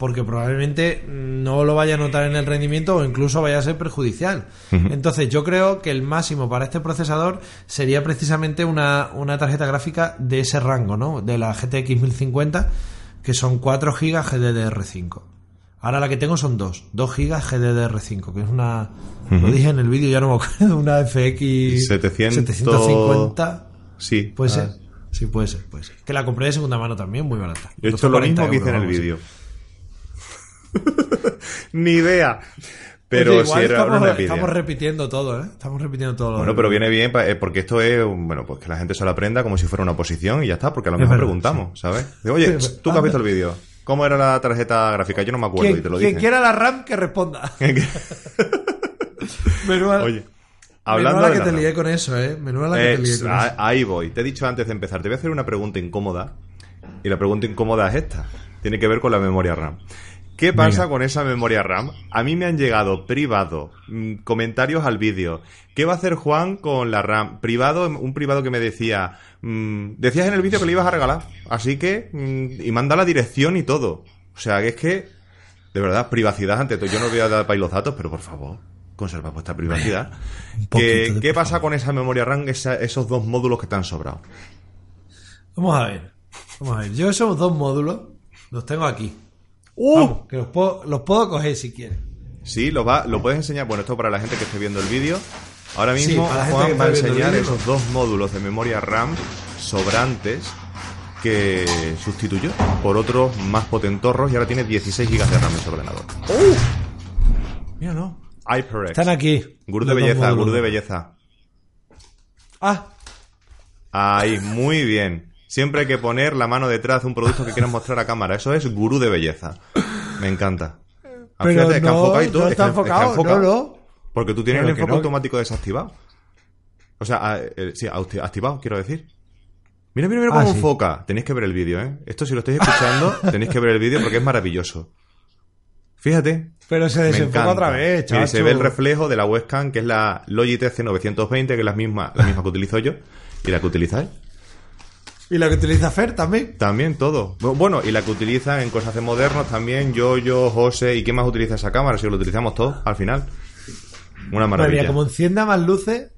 porque probablemente no lo vaya a notar en el rendimiento o incluso vaya a ser perjudicial. Entonces, yo creo que el máximo para este procesador sería precisamente una, una tarjeta gráfica de ese rango, ¿no? De la GTX 1050, que son 4 GB GDDR5. Ahora la que tengo son 2, 2 GB GDDR5, que es una, lo dije en el vídeo, ya no me acuerdo, una FX 700 750. Sí. Puede Ah. ser. Sí, puede ser, puede ser. Que la compré de segunda mano también, muy barata. Yo he hecho lo 40 mismo que hice en el vídeo. Ni idea. Pero Oye, si era estamos, una estamos repitiendo todo, ¿eh? Estamos repitiendo todo. Bueno, pero viene bien eh, porque esto es, bueno, pues que la gente se lo aprenda como si fuera una oposición y ya está, porque a lo mejor preguntamos, ¿sabes? Oye, Sí, tú que has visto el vídeo, ¿cómo era la tarjeta gráfica? Yo no me acuerdo y Quien, te lo quien dije. quiera la RAM, que responda. Menuda, Oye, menuda hablando la de que la te RAM. lié con eso, ¿eh? Menuda la que te lié con eso. ahí voy. Te he dicho antes de empezar, te voy a hacer una pregunta incómoda. Y la pregunta incómoda es esta. Tiene que ver con la memoria RAM. ¿Qué pasa con esa memoria RAM? A mí me han llegado privado mm, comentarios al vídeo. ¿Qué va a hacer Juan con la RAM? Privado, un privado que me decía, mm, decías en el vídeo que le ibas a regalar. Así que, mm, y manda la dirección y todo. O sea, que es que, de verdad, privacidad ante todo. Yo no voy a dar para ahí los datos, pero por favor, conserva vuestra privacidad. ¿Qué, pasa con esa memoria RAM, esa- esos dos módulos que te han sobrado? Vamos a ver. Vamos a ver. Yo esos dos módulos los tengo aquí. ¡Uh! Vamos, que los puedo, los puedo coger si quieres. Sí, lo, va, lo puedes enseñar. Bueno, esto para la gente que esté viendo el vídeo. Ahora Sí, mismo gente Juan va a enseñar esos dos módulos de memoria RAM sobrantes que sustituyó por otros más potentorros y ahora tiene 16 GB de RAM en su ordenador. Míralo. HyperX. Están aquí. Gurú de los belleza, gurú de belleza. Ah, Ahí, muy bien. Siempre hay que poner la mano detrás de un producto que quieras mostrar a cámara. Eso es gurú de belleza. Me encanta. Ah, pero fíjate, es que ha no, y es está que- es que ha enfocado. No, no. Porque tú tienes el que enfoque automático desactivado. O sea, ah, eh, sí, activado, quiero decir. Mira, mira, mira Ah, cómo sí. enfoca. Tenéis que ver el vídeo, ¿eh? Esto si lo estáis escuchando, tenéis que ver el vídeo porque es maravilloso. Fíjate. Pero se desenfoca otra vez, y chacho. se ve el reflejo de la webcam, que es la Logitech C920, que es la misma, la misma que utilizo yo y la que utilizáis. Y la que utiliza Fer también. También todo. Bu- Bueno, y la que utilizan en cosas de modernos también, yo, yo, José, ¿y quién más utiliza esa cámara? Si lo utilizamos todos, al final. Una Madre maravilla. como encienda más luces,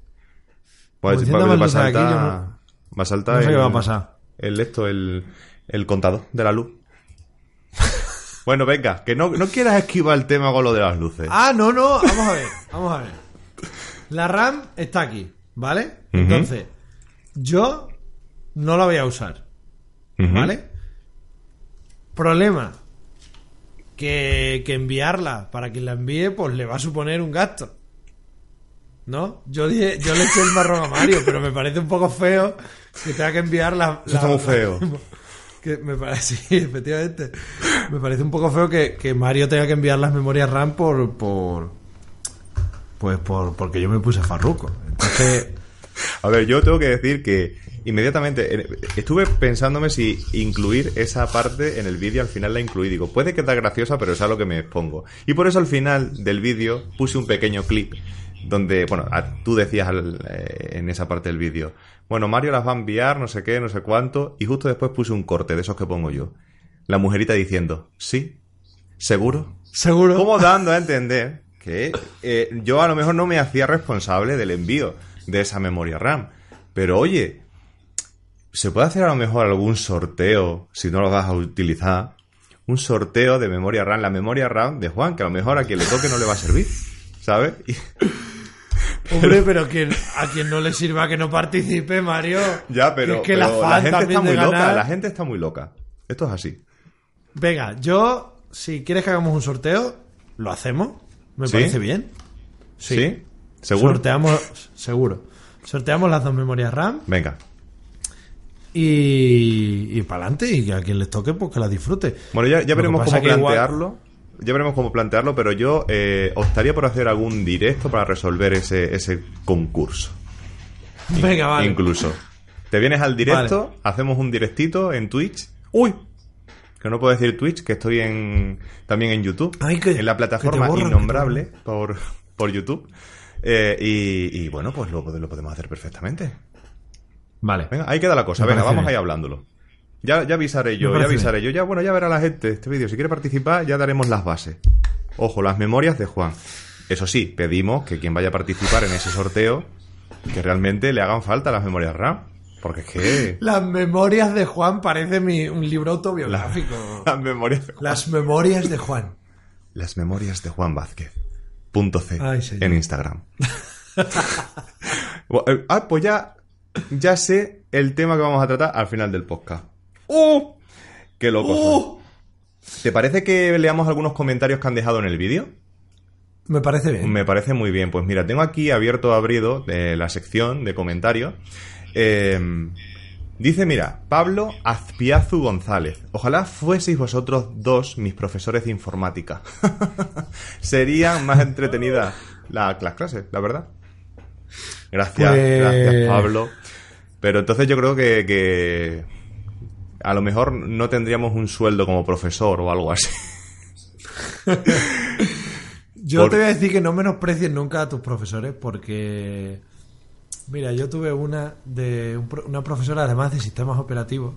Pues, va, a aquí, saltar, no- va a saltar no sé el, qué va a pasar. el esto, el, el contador de la luz. bueno, venga, que no, no quieras esquivar el tema con lo de las luces. Ah, no, no, vamos a ver, vamos a ver. La RAM está aquí. ¿Vale? Entonces, yo no la voy a usar. ¿Vale? Problema. Que, que enviarla para quien la envíe, pues le va a suponer un gasto. ¿No? Yo, dije, yo le eché el marrón a Mario, pero me parece un poco feo que tenga que enviar la. Eso está muy feo. que me parece, sí, efectivamente. Me parece un poco feo que, que Mario tenga que enviar las memorias RAM por. por pues por, porque yo me puse farruco. Entonces. A ver, yo tengo que decir que inmediatamente estuve pensándome si incluir esa parte en el vídeo, al final la incluí. Digo, puede quedar graciosa, pero es a lo que me expongo. Y por eso al final del vídeo puse un pequeño clip donde, bueno, a- tú decías al- eh, en esa parte del vídeo, bueno, Mario las va a enviar, no sé qué, no sé cuánto, y justo después puse un corte de esos que pongo yo. La mujerita diciendo, sí, seguro. Seguro. Como dando a entender que eh, yo a lo mejor no me hacía responsable del envío de esa memoria RAM. Pero oye, ¿se puede hacer a lo mejor algún sorteo, si no lo vas a utilizar? Un sorteo de memoria RAM, la memoria RAM de Juan, que a lo mejor a quien le toque no le va a servir, ¿sabes? Y- Hombre, pero quien, a quien no le sirva que no participe, Mario. ya, pero, Es que pero la, la, gente está muy loca, la gente está muy loca. Esto es así. Venga, yo, si quieres que hagamos un sorteo, lo hacemos. Me ¿Sí? parece bien. ¿Sí? ¿Seguro? Sorteamos, seguro. Sorteamos las dos memorias RAM Venga. y, y para adelante. Y a quien les toque, pues que la disfrute. Bueno, ya, ya veremos cómo igual- plantearlo. Ya veremos cómo plantearlo, pero yo eh, optaría por hacer algún directo para resolver ese, ese concurso. Venga, vale. Incluso. Te vienes al directo, hacemos un directito en Twitch. ¡Uy! Que no puedo decir Twitch, que estoy en también en YouTube. Ay, que- en la plataforma borran, innombrable por, por YouTube. Eh, y, y bueno, pues lo, lo podemos hacer perfectamente. Vale. Venga, ahí queda la cosa. Me Venga, vamos ahí hablándolo. Ya, ya avisaré yo, ya avisaré yo. Ya, bueno, ya verá la gente este vídeo. Si quiere participar, ya daremos las bases. Ojo, las memorias de Juan. Eso sí, pedimos que quien vaya a participar en ese sorteo, que realmente le hagan falta las memorias RAM. Porque es que... Las memorias de Juan parece mi, un libro autobiográfico. Las memorias de Juan. Las memorias de Juan. Las memorias de Juan Vázquez. C. Ay, en Instagram. Eh, ah, pues ya, ya sé el tema que vamos a tratar al final del podcast. ¡Uh! ¡Qué loco! ¡Uh! ¿Te parece que leamos algunos comentarios que han dejado en el vídeo? Me parece bien. Me parece muy bien. Pues mira, tengo aquí abierto abrido eh, la sección de comentarios. Eh, dice, mira, Pablo Azpiazu González. Ojalá fueseis vosotros dos mis profesores de informática. Serían más entretenidas la- las clases, la verdad. Gracias, Pues- gracias Pablo. Pero entonces yo creo que, que a lo mejor no tendríamos un sueldo como profesor o algo así. Yo Por- te voy a decir que no menosprecies nunca a tus profesores porque... Mira, yo tuve una de una profesora además de sistemas operativos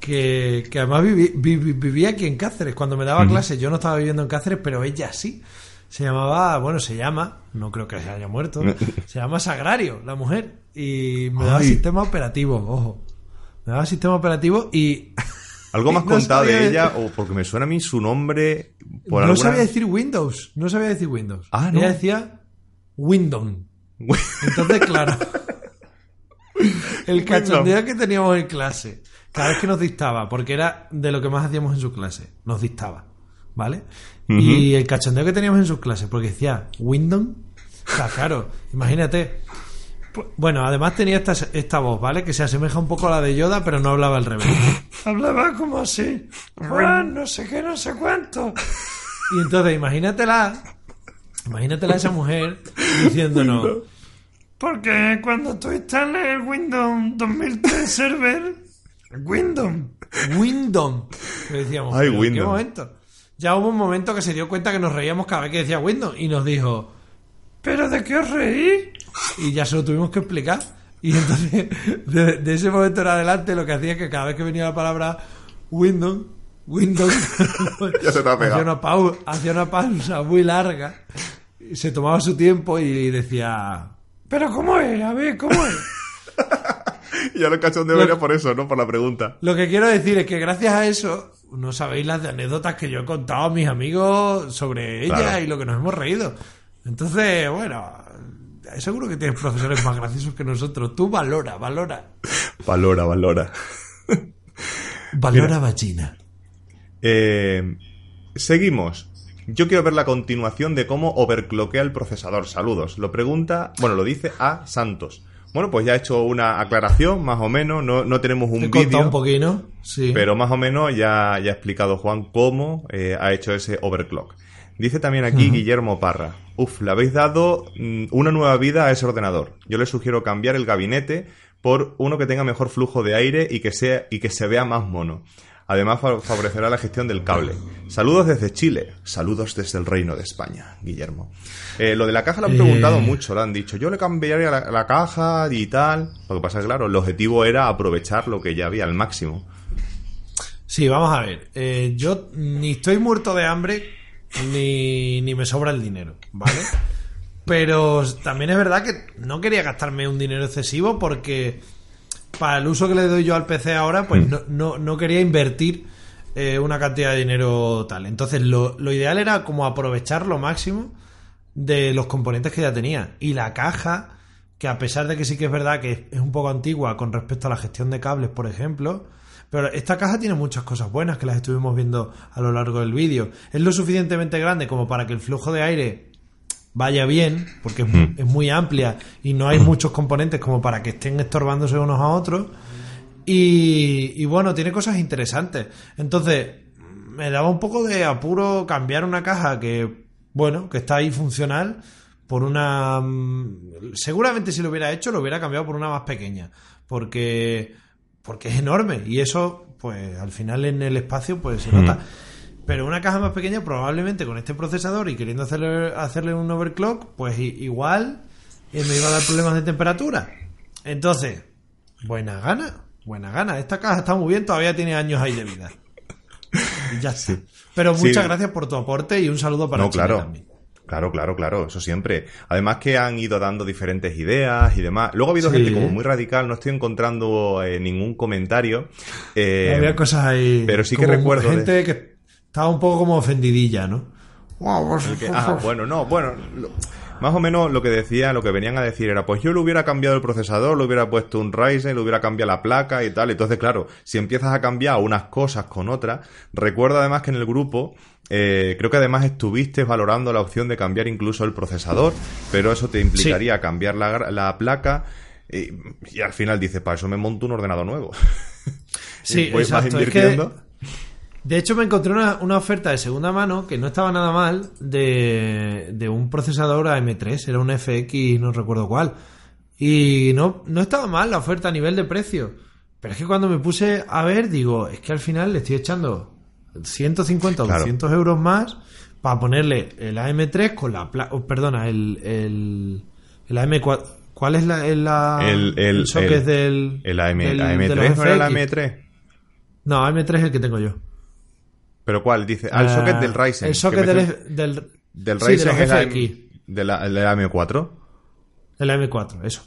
que, que además vivi- vivi- vivía aquí en Cáceres. Cuando me daba clases yo no estaba viviendo en Cáceres, pero ella sí. Se llamaba, bueno, se llama, no creo que se haya muerto, se llama Sagrario, la mujer. Y me daba Ay. sistema operativo, ojo. Me daba sistema operativo y... ¿Algo más No contado de ella? O porque me suena a mí su nombre por no alguna... sabía decir Windows, no sabía decir Windows. Ah, ¿no? Ella decía Windows. Entonces, claro, el cachondeo que teníamos en clase, cada vez que nos dictaba, porque era de lo que más hacíamos en su clase, nos dictaba, ¿vale? Y el cachondeo que teníamos en sus clases, porque decía Windows, o sea, claro, imagínate. Bueno, además tenía esta, esta voz, ¿vale? Que se asemeja un poco a la de Yoda, pero no hablaba al revés. hablaba como así. Juan, no sé qué, no sé cuánto. Y entonces, imagínatela, imagínatela a esa mujer diciéndonos, porque cuando tú instales el Windows 2003 Server, Windows, Windows, decíamos, Ay, "¿Pero ¿en qué Windows". momento? Ya hubo un momento que se dio cuenta que nos reíamos cada vez que decía Windows y nos dijo, ¿pero de qué os reís? Y ya se lo tuvimos que explicar. Y entonces, de, de ese momento en adelante, lo que hacía es que cada vez que venía la palabra Windows, Windows, Ya se te ha pegado. hacía, una pau- hacía una pausa muy larga, se tomaba su tiempo y decía, ¿pero cómo es? A ver, ¿cómo es? Ya lo cachón debería por eso, ¿no? Por la pregunta. Lo que quiero decir es que gracias a eso, no sabéis las de anécdotas que yo he contado a mis amigos sobre ella Claro. y lo que nos hemos reído. Entonces, bueno, seguro que tienes profesores más graciosos que nosotros. Tú valora, valora. Valora, valora. Valora vagina. Eh, seguimos. Yo quiero ver la continuación de cómo overcloquea el procesador. Saludos. Lo pregunta, bueno, lo dice a Santos. Bueno, pues ya he hecho una aclaración, más o menos. No, no tenemos un contado vídeo. un poquito, sí. Pero más o menos ya, ya ha explicado Juan cómo eh, ha hecho ese overclock. Dice también aquí Guillermo Parra. Uf, le habéis dado mm, una nueva vida a ese ordenador. Yo le sugiero cambiar el gabinete por uno que tenga mejor flujo de aire y que, sea, y que se vea más mono. Además, fa- favorecerá la gestión del cable. Saludos desde Chile. Saludos desde el Reino de España, Guillermo. Eh, lo de la caja lo han Eh. preguntado mucho, lo han dicho. Yo le cambiaría la, la caja y tal. Lo que pasa es que, claro, el objetivo era aprovechar lo que ya había al máximo. Sí, vamos a ver. Eh, yo ni estoy muerto de hambre ni, ni me sobra el dinero, ¿vale? Pero también es verdad que no quería gastarme un dinero excesivo porque para el uso que le doy yo al PC ahora, pues no, no, no quería invertir eh, una cantidad de dinero tal. Entonces lo, lo ideal era como aprovechar lo máximo de los componentes que ya tenía. Y la caja, que a pesar de que sí que es verdad que es un poco antigua con respecto a la gestión de cables, por ejemplo, pero esta caja tiene muchas cosas buenas que las estuvimos viendo a lo largo del vídeo. Es lo suficientemente grande como para que el flujo de aire vaya bien, porque es, es muy amplia y no hay muchos componentes como para que estén estorbándose unos a otros. Y, y bueno, tiene cosas interesantes. Entonces, me daba un poco de apuro cambiar una caja que, bueno, que está ahí funcional por una... mm, Seguramente si lo hubiera hecho, lo hubiera cambiado por una más pequeña. Porque, porque es enorme y eso, pues al final en el espacio, pues se nota. Pero una caja más pequeña, probablemente con este procesador y queriendo hacerle, hacerle un overclock, pues igual eh, me iba a dar problemas de temperatura. Entonces, buena gana, buena gana. Esta caja está muy bien, todavía tiene años ahí de vida. Y ya está. Pero Sí. muchas gracias por tu aporte y un saludo para no, Chile claro. también. Claro, claro, claro, eso siempre. Además que han ido dando diferentes ideas y demás. Luego ha habido Sí. gente como muy radical, no estoy encontrando eh, ningún comentario. Eh, Había cosas ahí. pero sí que recuerdo de- Gente que estaba un poco como ofendidilla, ¿no? que- ah, bueno, no, bueno, lo- más o menos lo que decía, lo que venían a decir era, pues yo le hubiera cambiado el procesador, le hubiera puesto un Ryzen, le hubiera cambiado la placa y tal. Entonces, claro, si empiezas a cambiar unas cosas con otras, recuerdo además que en el grupo, eh, creo que además estuviste valorando la opción de cambiar incluso el procesador, pero eso te implicaría cambiar la, la placa. Y, y al final dices, para eso me monto un ordenador nuevo. Sí, Y voy más exacto. Es que, invirtiendo. De hecho, me encontré una, una oferta de segunda mano que no estaba nada mal de, de un procesador AM3, era un FX, no recuerdo cuál. Y no, no estaba mal la oferta a nivel de precio. Pero es que cuando me puse a ver, digo, es que al final le estoy echando 150 o Claro. 200 euros más para ponerle el AM3 con la placa. perdona, el, el, el AM4. ¿Cuál es la, el, la- El- el- socket el- del. El AM, del- la de los M3 no era la FX? M3. No, AM3 es el que tengo yo. ¿Pero cuál? Dice, al socket Ah, del Ryzen. El socket del, del, del sí, Ryzen de la, FX. de la, de la M4. El AM4, eso.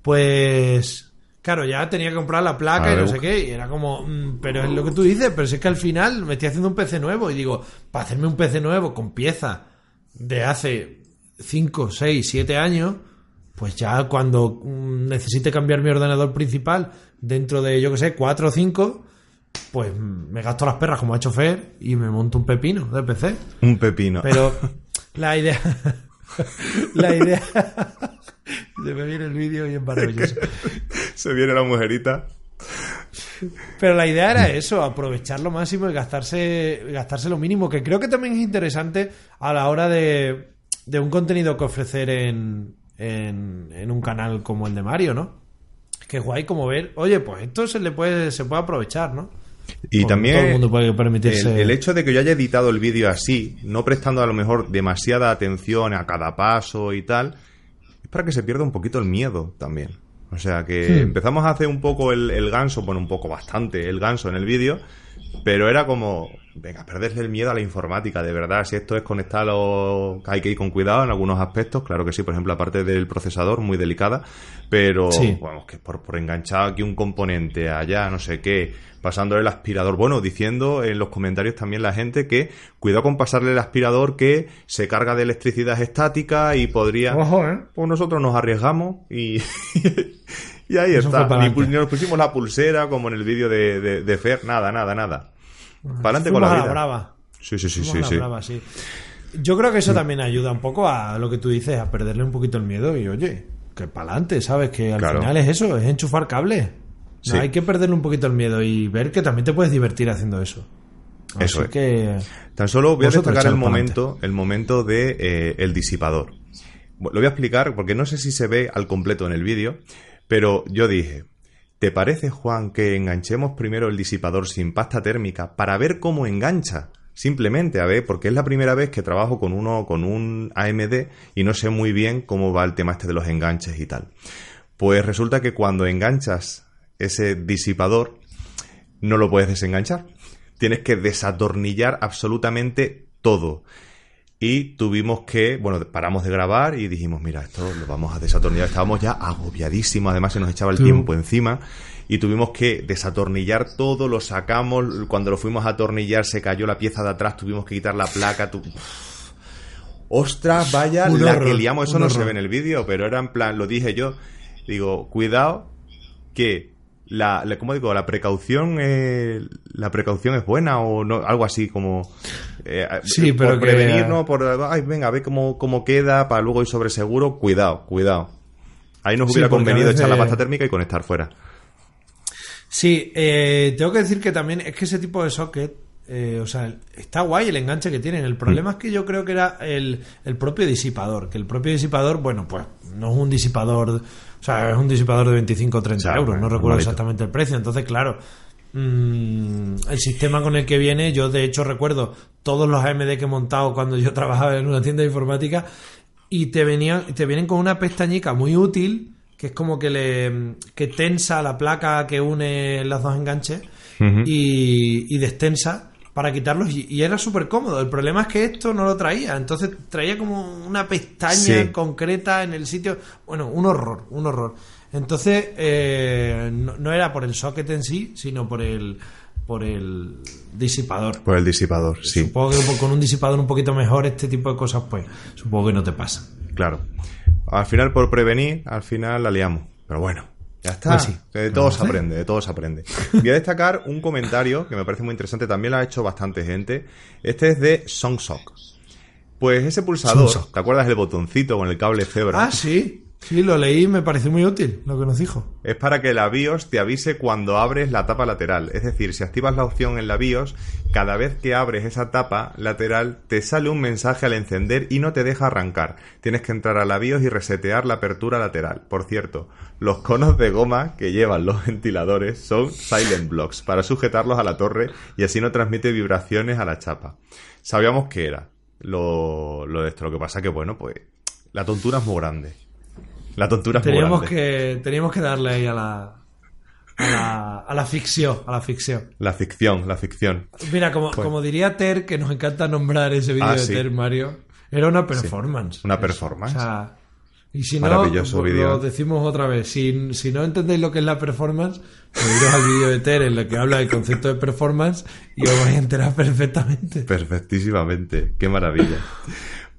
Pues. Claro, ya tenía que comprar la placa y no sé qué, y era como, mm, pero es lo que tú dices, pero si es que al final me estoy haciendo un PC nuevo y digo, para hacerme un PC nuevo con pieza de hace 5, 6, 7 años, pues ya cuando mm, necesite cambiar mi ordenador principal dentro de, yo que sé, 4 o 5, pues me gasto las perras como ha hecho Fer y me monto un pepino de PC. Un pepino. Pero la idea. la idea. Se me viene el vídeo y es maravilloso. Se viene la mujerita. Pero la idea era eso, aprovechar lo máximo y gastarse, gastarse lo mínimo, que creo que también es interesante a la hora de, de un contenido que ofrecer en, en, en un canal como el de Mario, ¿no? Que es guay como ver, oye, pues esto se le puede, se puede aprovechar, ¿no? Y también todo el mundo puede permitirse. el, el hecho de que yo haya editado el vídeo así, no prestando a lo mejor demasiada atención a cada paso y tal, es para que se pierda un poquito el miedo también. O sea que Hmm. empezamos a hacer un poco el, el ganso, bueno, un poco bastante el ganso en el vídeo, pero era como, venga, perderle el miedo a la informática, de verdad. Si esto es conectarlo, hay que ir con cuidado en algunos aspectos, claro que sí, por ejemplo, aparte del procesador, muy delicada, pero Sí. vamos, que por, por enganchar aquí un componente allá, no sé qué, pasándole el aspirador. Bueno, diciendo en los comentarios también la gente que cuidado con pasarle el aspirador que se carga de electricidad estática y podría. Ojo, ¿eh? Pues nosotros nos arriesgamos y. y ahí Eso está. Ni, nos pusimos la pulsera como en el vídeo de, de, de Fer, nada, nada, nada. Para adelante con la a la vida. brava. Sí, sí, sí, sí. sí. brava, sí. Yo creo que eso también ayuda un poco a lo que tú dices, a perderle un poquito el miedo y oye, que para adelante, ¿sabes? Que al Claro. final es eso, es enchufar cable. No, Sí. Hay que perderle un poquito el miedo y ver que también te puedes divertir haciendo eso. Eso Así es. que Tan solo voy a destacar el momento, el momento de eh, el disipador. Lo voy a explicar porque no sé si se ve al completo en el vídeo, pero yo dije, ¿te parece, Juan, que enganchemos primero el disipador sin pasta térmica para ver cómo engancha? Simplemente, a ver, porque es la primera vez que trabajo con uno, con un AMD y no sé muy bien cómo va el tema este de los enganches y tal. Pues resulta que cuando enganchas ese disipador, no lo puedes desenganchar. Tienes que desatornillar absolutamente todo. Y tuvimos que, bueno, paramos de grabar y dijimos, mira, esto lo vamos a desatornillar. Estábamos ya agobiadísimos, además se nos echaba el Tú. tiempo encima. Y tuvimos que desatornillar todo, lo sacamos. Cuando lo fuimos a atornillar se cayó la pieza de atrás, tuvimos que quitar la placa. tu- Ostras, vaya, Un la horror, que liamos, eso no se ve en el vídeo, pero era en plan, lo dije yo, digo, cuidado que la, la- ¿cómo digo? La precaución, eh, la precaución es buena o no, algo así como, eh, Sí, por pero que- prevenir, ¿no? Por, ay, venga, a ver cómo, cómo queda para luego ir sobre seguro, cuidado, cuidado. Ahí nos hubiera convenido echar la pasta térmica y conectar fuera. Sí, eh, tengo que decir que también es que ese tipo de socket, eh, o sea, está guay el enganche que tienen. El problema Mm. es que yo creo que era el, el propio disipador. Que el propio disipador, bueno, pues no es un disipador, o sea, es un disipador de 25 o 30 O sea, euros, no recuerdo exactamente el precio. Entonces, claro, mm, el sistema con el que viene, yo de hecho recuerdo todos los AMD que he montado cuando yo trabajaba en una tienda de informática y te venían te vienen con una pestañica muy útil que es como que le que tensa la placa que une los dos enganches y, y destensa para quitarlos y, y era súper cómodo. El problema es que esto no lo traía, entonces traía como una pestaña Sí. concreta en el sitio, bueno, un horror, un horror. Entonces eh, no, no era por el socket en sí, sino por el por el disipador. Por el disipador, sí. Supongo que con un disipador un poquito mejor este tipo de cosas, pues supongo que no te pasa. Claro. Al final, por prevenir, al final la liamos. Pero bueno, ya está. Pues sí. De todo se aprende, de todo se aprende. Voy a destacar un comentario que me parece muy interesante. También lo ha hecho bastante gente. Este es de Songsock. Pues ese pulsador, Songsock. ¿te acuerdas del botoncito con el cable cebra? Ah, sí. Sí, lo leí y me pareció muy útil lo que nos dijo. Es para que la BIOS te avise cuando abres la tapa lateral. Es decir, si activas la opción en la BIOS, cada vez que abres esa tapa lateral te sale un mensaje al encender y no te deja arrancar. Tienes que entrar a la BIOS y resetear la apertura lateral. Por cierto, los conos de goma que llevan los ventiladores son silent blocks para sujetarlos a la torre y así no transmite vibraciones a la chapa. Sabíamos que era lo, lo de esto. Lo que pasa que, bueno, pues la tontura es muy grande. La tontura es Teníamos que, teníamos que darle ahí a la, a la, a la ficción, a la ficción. La ficción, la ficción. Mira, como, como diría Ter, que nos encanta nombrar ese vídeo Ah, de sí. Ter, Mario, era una performance. Una performance. O sea, y si no, Maravilloso pues lo decimos otra vez. Si, si no entendéis lo que es la performance, pues iros al vídeo de Ter en el que habla del concepto de performance y os vais a enterar perfectamente. Perfectísimamente. Qué maravilla.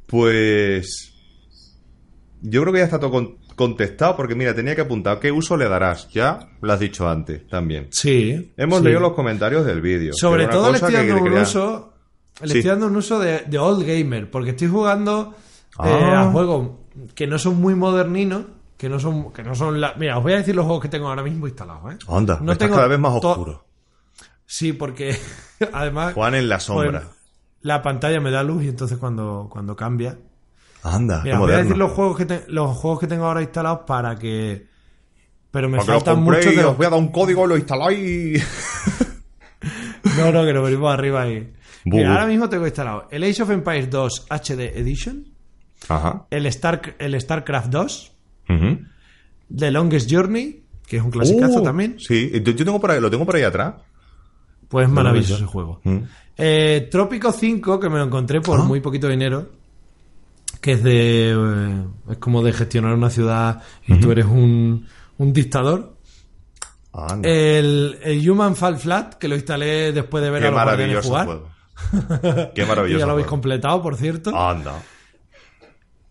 Pues. Yo creo que ya está todo con- contestado porque, mira, tenía que apuntar qué uso le darás. Ya lo has dicho antes también. Sí. Hemos sí. leído los comentarios del vídeo. Sobre todo le estoy que dando un quería- uso. Le Sí. estoy dando un uso de, de old gamer. Porque estoy jugando eh, Ah. a juegos que no son muy moderninos. Que no son. Que no son la... Mira, os voy a decir los juegos que tengo ahora mismo instalados, ¿eh? Anda, No tengo cada vez más oscuro. Sí, porque además. Juan en la sombra. pues, la pantalla me da luz y entonces cuando, cuando cambia. Anda, Mira, qué voy a decir los juegos que te- los juegos que tengo ahora instalados para que. Pero me lo faltan muchos de os voy a dar un código, lo instaláis. No, no, que nos venimos arriba ahí. Bu, Mira, bu. ahora mismo tengo instalado el Age of Empires 2 HD Edition, Ajá. el, Star, el StarCraft 2, Ujú. The Longest Journey, que es un clasicazo Uh, también. Sí, yo, tengo por ahí, lo tengo por ahí atrás. Pues lo maravilloso ese juego. Mm. Eh, Trópico 5, que me lo encontré por Ah. muy poquito dinero, que es de. eh, es como de gestionar una ciudad y tú eres un, un dictador. El, el Human Fall Flat, que lo instalé después de ver Qué a los maravilloso jugar. juego. Qué Y maravilloso. ya lo habéis juego. completado, por cierto. Anda.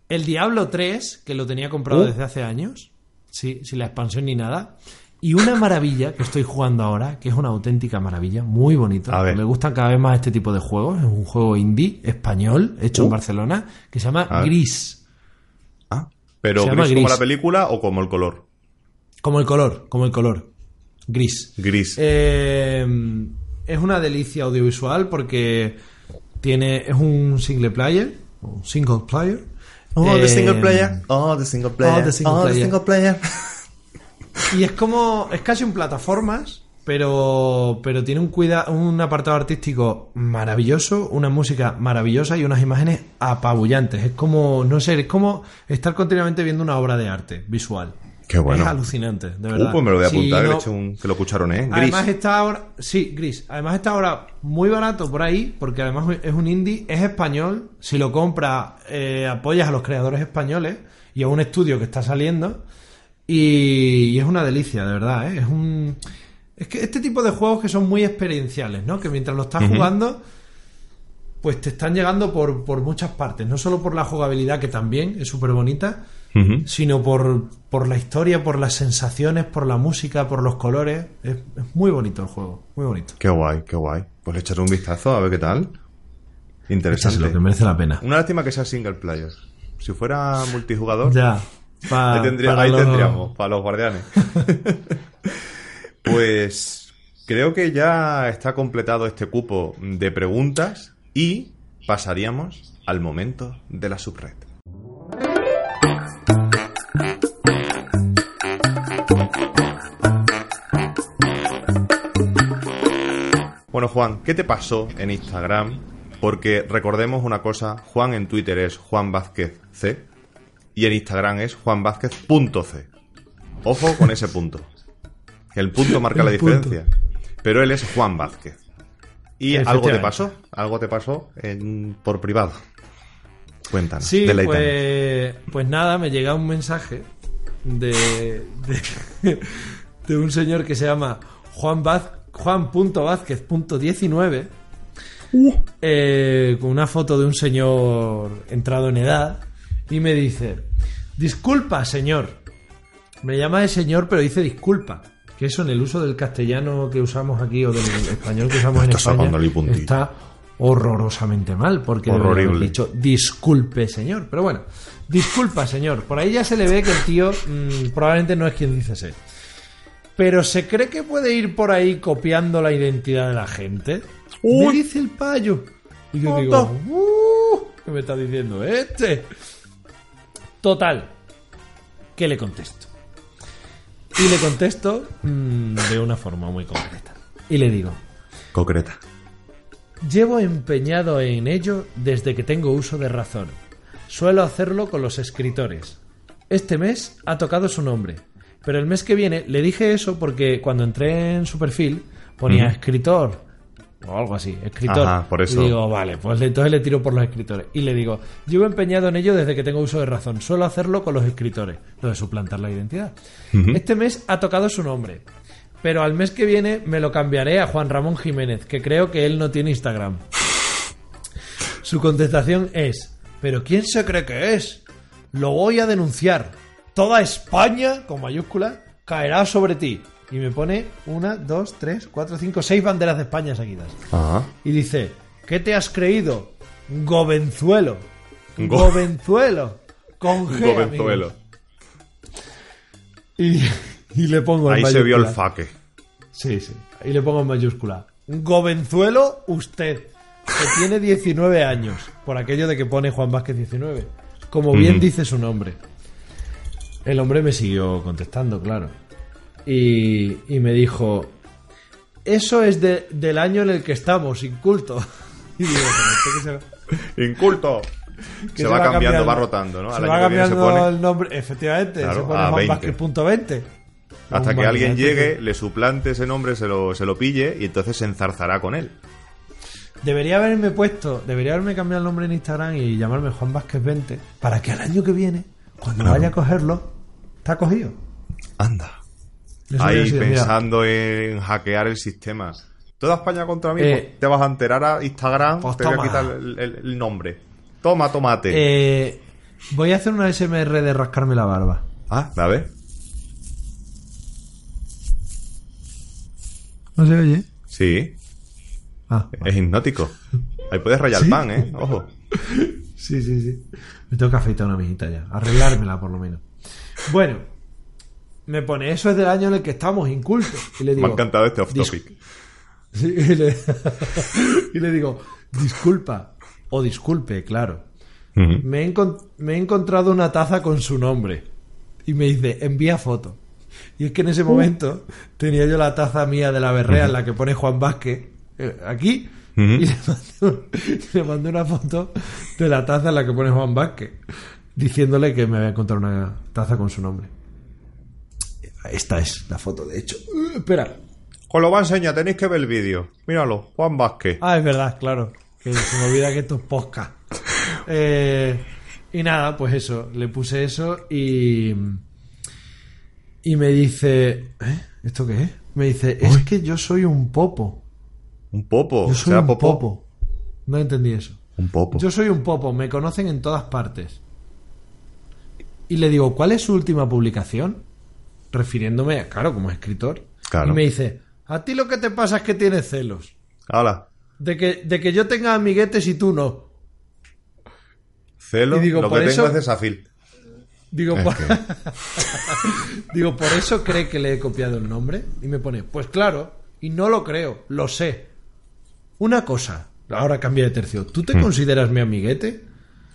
El Diablo 3, que lo tenía comprado Uh. desde hace años. Sí, sin la expansión ni nada. Y una maravilla que estoy jugando ahora, que es una auténtica maravilla, muy bonito. A ver. Me gustan cada vez más este tipo de juegos. Es un juego indie español, hecho Uh. en Barcelona, que se llama. Gris. Ah, pero gris como la película o como el color. Como el color, como el color. Gris. Gris. Eh, es una delicia audiovisual porque tiene es un single player, un single player. Oh, the Eh, single player. Oh, the single player. Oh, the single Oh, the player. single player. Y es como. Es casi un plataformas, pero. Pero tiene un cuida, un apartado artístico maravilloso, una música maravillosa y unas imágenes apabullantes. Es como. No sé, es como estar continuamente viendo una obra de arte visual. Qué bueno. Es alucinante, de Uh, verdad. pues me lo voy a apuntar, que, eche un- que lo cucharoné. Gris. Además está ahora, sí, gris. Además está ahora muy barato por ahí, porque además es un indie, es español. Si lo compras, eh, apoyas a los creadores españoles y a un estudio que está saliendo. Y, y es una delicia, de verdad. ¿eh? Es un, es que este tipo de juegos que son muy experienciales, ¿no? Que mientras lo estás jugando, pues te están llegando por, por muchas partes. No solo por la jugabilidad, que también es súper bonita, sino por, por la historia, por las sensaciones, por la música, por los colores. Es, es muy bonito el juego, muy bonito. Qué guay, qué guay. Pues le echaré un vistazo a ver qué tal. Interesante. Échaselo, que merece la pena. Una lástima que sea single player. Si fuera multijugador, Ya. Pa- ahí, tendría- para ahí los- tendríamos, para los guardianes. pues creo que ya está completado este cupo de preguntas y pasaríamos al momento de la subred. Bueno, Juan, ¿qué te pasó en Instagram? Porque recordemos una cosa, Juan en Twitter es Juan Vázquez C y en Instagram es juanvázquez.c. Ojo con ese punto. El punto marca la punto. diferencia. Pero él es Juan Vázquez. Y algo te pasó, algo te pasó en- por privado. Cuéntanos. Sí, pues, pues nada, me llega un mensaje de, de, de un señor que se llama Juan Vaz, Juan.vázquez.19 eh, con una foto de un señor entrado en edad y me dice, disculpa señor, me llama de señor pero dice disculpa, que eso en el uso del castellano que usamos aquí o del español que usamos en España está horrorosamente mal porque Horrible. dicho disculpe señor, pero bueno, disculpa señor, por ahí ya se le ve que el tío mm, probablemente no es quien dice ser. Pero se cree que puede ir por ahí copiando la identidad de la gente. Me dice el payo. Y yo digo, "Uh, ¿qué me está diciendo este? Total, que le contesto. Y le contesto mm, de una forma muy concreta. Y le digo, Concreta. Llevo empeñado en ello desde que tengo uso de razón. Suelo hacerlo con los escritores. Este mes ha tocado su nombre. Pero el mes que viene le dije eso porque cuando entré en su perfil ponía escritor o algo así, escritor. Ajá, por eso. Y digo, vale, pues entonces le tiro por los escritores. Y le digo, llevo empeñado en ello desde que tengo uso de razón. Suelo hacerlo con los escritores. Lo de suplantar la identidad. Este mes ha tocado su nombre. Pero al mes que viene me lo cambiaré a Juan Ramón Jiménez, que creo que él no tiene Instagram. Su contestación es, ¿pero quién se cree que es? Lo voy a denunciar. Toda España, con mayúsculas, caerá sobre ti. Y me pone una, dos, tres, cuatro, cinco, seis banderas de España seguidas. Ajá. Y dice, ¿qué te has creído? Gobenzuelo. Go- Gobenzuelo. Con G, Gobenzuelo. amigos. Y, y le pongo en Ahí se vio el faque. Sí, sí. Ahí le pongo en mayúscula. Gobenzuelo, usted, que tiene 19 años, por aquello de que pone Juan Vázquez 19. Como bien Ujú. dice su nombre. El hombre me siguió contestando, claro. Y, y me dijo, eso es de- del año en el que estamos, inculto. Y digo, "Pero que se- Inculto. que se, va cambiando, cambiando- va rotando, ¿no? Se Al va año que viene se cambiando pone- el nombre, efectivamente, Claro, se pone a Juan 20. Vázquez punto 20. Hasta que alguien llegue, le suplante ese nombre, se lo, se lo pille y entonces se enzarzará con él. Debería haberme puesto, debería haberme cambiado el nombre en Instagram y llamarme Juan Vázquez 20 para que al año que viene, cuando Claro. vaya a cogerlo, está cogido. Anda. Eso Ahí sido, mira, pensando en hackear el sistema. Toda España contra mí, Eh, pues te vas a enterar a Instagram, pues te voy a toma. quitar el, el- el nombre. Toma, tomate. eh, voy a hacer una SMR de rascarme la barba. Ah, a ver. ¿No se oye? Sí, Ah, es hipnótico. Ahí puedes rayar ¿Sí? el pan, ¿eh? Ojo. Sí, sí, sí. Me tengo que afeitar una mijita ya. Arreglármela, por lo menos. Bueno, me pone, eso es del año en el que estamos, incultos. Y le digo, Me ha encantado este off "Dis- topic. Sí, y, le, y le digo, disculpa, o disculpe, claro. Me he, me he encontrado una taza con su nombre. Y me dice, envía foto. Y es que en ese momento tenía yo la taza mía de la berrea en la que pone Juan Vázquez eh, aquí. Y le mandé, le mandé una foto de la taza en la que pone Juan Vázquez. Diciéndole que me había encontrado una taza con su nombre. Esta es la foto, de hecho. Uh, espera. Os lo va a enseñar, tenéis que ver el vídeo. Míralo, Juan Vázquez. Ah, es verdad, claro. Que se me olvida que esto es podcast. Eh, y nada, pues eso. Le puse eso y. Y me dice. ¿Eh? ¿Esto qué es? Me dice, es que yo soy un popo. Un popo. Yo soy ¿Será un popo? popo. No entendí eso. Un popo. Yo soy un popo, me conocen en todas partes. Y le digo, ¿cuál es su última publicación? Refiriéndome, claro, como escritor. Claro. Y me dice, a ti lo que te pasa es que tienes celos. Hala. De que, de que yo tenga amiguetes y tú no. Celo, Y digo, lo por que eso- tengo es desafil. Digo, Es por... que- Digo, ¿por eso cree que le he copiado el nombre? Y me pone, pues claro, y no lo creo, lo sé. Una cosa, ahora cambia de tercio. ¿Tú Hmm. te consideras mi amiguete?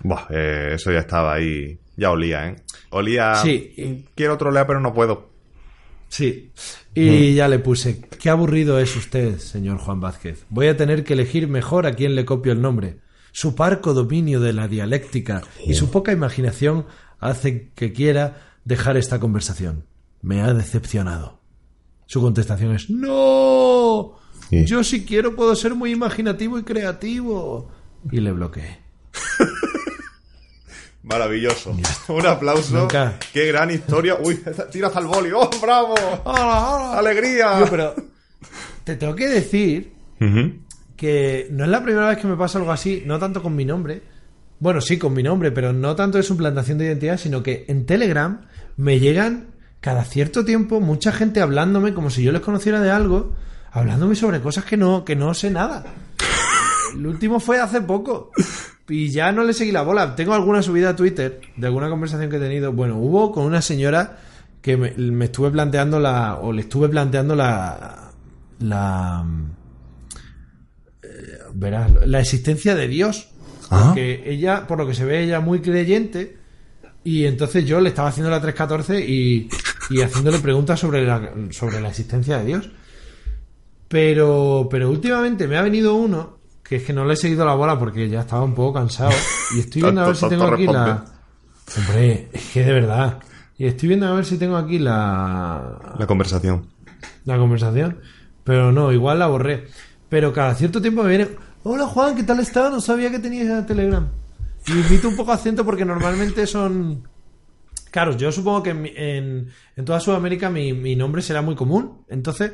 Buah, eh, eso ya estaba ahí. Ya olía, ¿eh? Olía. Sí. Quiero trolear, pero no puedo. Sí. Y ya le puse, qué aburrido es usted, señor Juan Vázquez. Voy a tener que elegir mejor a quién le copio el nombre. Su parco dominio de la dialéctica y su poca imaginación hacen que quiera dejar esta conversación. Me ha decepcionado. Su contestación es, no. Sí. Yo si quiero puedo ser muy imaginativo y creativo. Y le bloqueé. Maravilloso. Un aplauso. Nunca. Qué gran historia. Uy, tiras al boli. ¡Oh, bravo! ¡Alegría! Yo, pero te tengo que decir que no es la primera vez que me pasa algo así, no tanto con mi nombre. Bueno, sí, con mi nombre, pero no tanto de suplantación de identidad, sino que en Telegram me llegan cada cierto tiempo mucha gente hablándome como si yo les conociera de algo, hablándome sobre cosas que no, que no sé nada. El último fue hace poco. Y ya no le seguí la bola. Tengo alguna subida a Twitter de alguna conversación que he tenido. Bueno, hubo con una señora que me, me estuve planteando la. o le estuve planteando la. la. eh, verás, la existencia de Dios. Ah. Porque ella, por lo que se ve, ella muy creyente. Y entonces yo le estaba haciendo la 314 y, y haciéndole preguntas sobre la, sobre la existencia de Dios. Pero, pero últimamente me ha venido uno que es que no le he seguido la bola porque ya estaba un poco cansado. Y estoy viendo a ver si tengo aquí la. Hombre, es que de verdad. Y estoy viendo a ver si tengo aquí la, La conversación. la conversación. Pero no, igual la borré. Pero cada cierto tiempo me viene. Hola Juan, ¿qué tal estás? No sabía que tenías Telegram. Y invito un poco acento porque normalmente son. Claro, yo supongo que en, en toda Sudamérica mi, mi nombre será muy común. Entonces,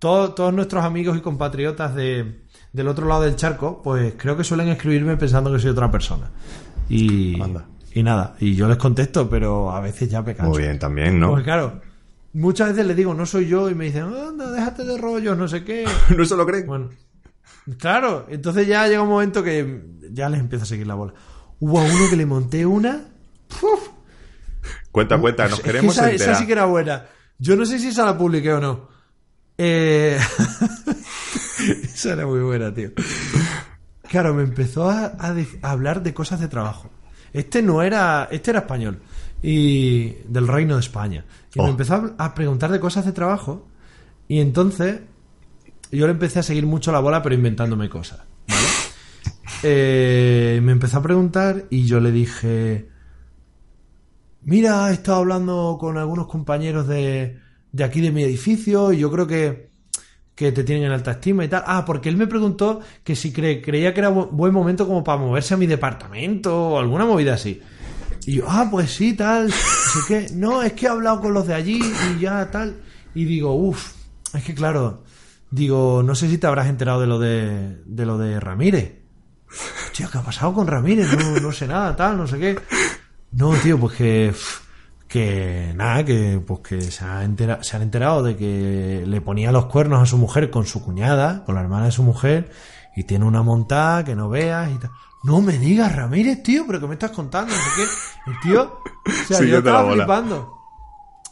todo- todos nuestros amigos y compatriotas de, del otro lado del charco, pues creo que suelen escribirme pensando que soy otra persona. Y, Anda. y nada, y yo les contesto, pero a veces ya me canso. Muy bien, también, ¿no? Porque claro, muchas veces les digo, no soy yo, y me dicen, anda, déjate de rollos, no sé qué. no se lo creen. Bueno, claro, entonces ya llega un momento que ya les empieza a seguir la bola. Hubo a uno que le monté una. ¡puf! Cuenta, cuenta, nos Es que queremos esa, enterar. esa sí que era buena. Yo no sé si esa la publiqué o no. Eh... esa era muy buena, tío. Claro, me empezó a, a de- a hablar de cosas de trabajo. Este no era, este era español y del Reino de España. Y Oh. me empezó a, a preguntar de cosas de trabajo y entonces yo le empecé a seguir mucho la bola, pero inventándome cosas, ¿vale? Eh, me empezó a preguntar y yo le dije, mira, he estado hablando con algunos compañeros de, de aquí de mi edificio y yo creo que, que te tienen en alta estima y tal. Ah, porque él me preguntó que si cre- creía que era bu- buen momento como para moverse a mi departamento o alguna movida así. Y yo, ah, pues sí, tal. Qué. No, es que he hablado con los de allí y ya tal. Y digo, uff, es que claro, digo, no sé si te habrás enterado de lo de, de lo de Ramírez. Tío, ¿qué ha pasado con Ramírez? No, no sé nada, tal, no sé qué. No, tío, pues que. Que nada, que pues que se, ha entera- se han enterado de que le ponía los cuernos a su mujer con su cuñada, con la hermana de su mujer, y tiene una montada que no veas y tal. No me digas, Ramírez, tío, pero que me estás contando, no sé qué. El tío. O sea, Sí, yo estaba flipando.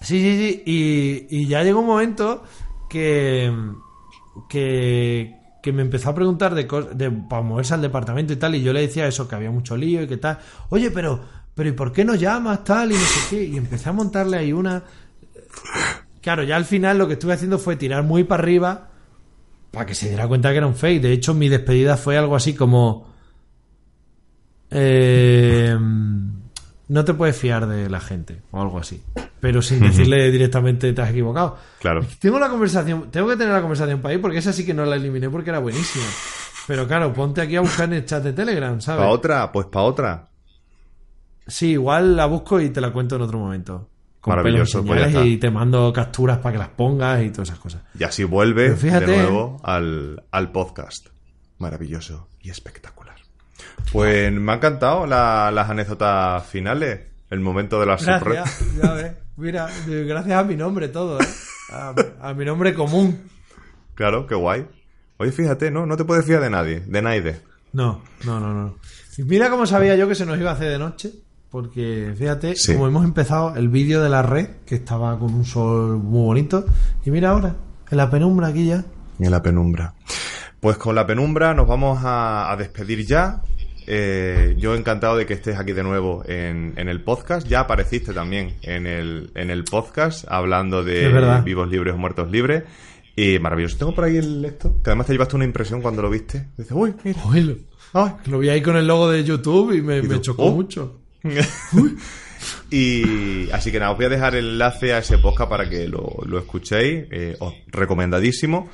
Sí, sí, sí. Y, y ya llegó un momento que, que, que me empezó a preguntar de, de para moverse al departamento y tal. Y yo le decía eso, que había mucho lío y que tal. Oye, pero, pero ¿y por qué no llamas tal? Y no sé qué. Y empecé a montarle ahí una. Claro, ya al final lo que estuve haciendo fue tirar muy para arriba para que se diera cuenta que era un fake. De hecho, mi despedida fue algo así como. eh, no te puedes fiar de la gente o algo así. Pero sin decirle directamente te has equivocado. Claro. Tengo la conversación, tengo que tener la conversación para ahí porque esa sí que no la eliminé porque era buenísima. Pero claro, ponte aquí a buscar en el chat de Telegram, ¿sabes? ¿Para otra? Pues para otra. Sí, igual la busco y te la cuento en otro momento. Con Maravilloso, pues y te mando capturas para que las pongas y todas esas cosas. Y así vuelve fíjate, de nuevo al, al podcast. Maravilloso y espectacular. Pues me ha encantado la- las anécdotas finales. El momento de la. Gracias, ya ves. Mira, gracias a mi nombre todo, ¿eh? A, a mi nombre común. Claro, qué guay. Oye, fíjate, ¿no? No te puedes fiar de nadie, de nadie. No, no, no, no. Mira cómo sabía yo que se nos iba a hacer de noche. Porque fíjate, Sí. como hemos empezado el vídeo de la red, que estaba con un sol muy bonito. Y mira ahora, en la penumbra aquí ya. En la penumbra. Pues con la penumbra nos vamos a, a despedir ya. Eh, yo encantado de que estés aquí de nuevo en, en el podcast. Ya apareciste también en el, en el podcast hablando de vivos libres o muertos libres. Y maravilloso. Tengo por ahí el esto, que además te llevaste una impresión cuando lo viste. Dices, uy, mira. Oílo. ay". Lo vi ahí con el logo de YouTube y me, Y me tú, chocó oh. mucho. y así que nada, os voy a dejar el enlace a ese podcast para que lo, lo escuchéis. eh, os recomendadísimo.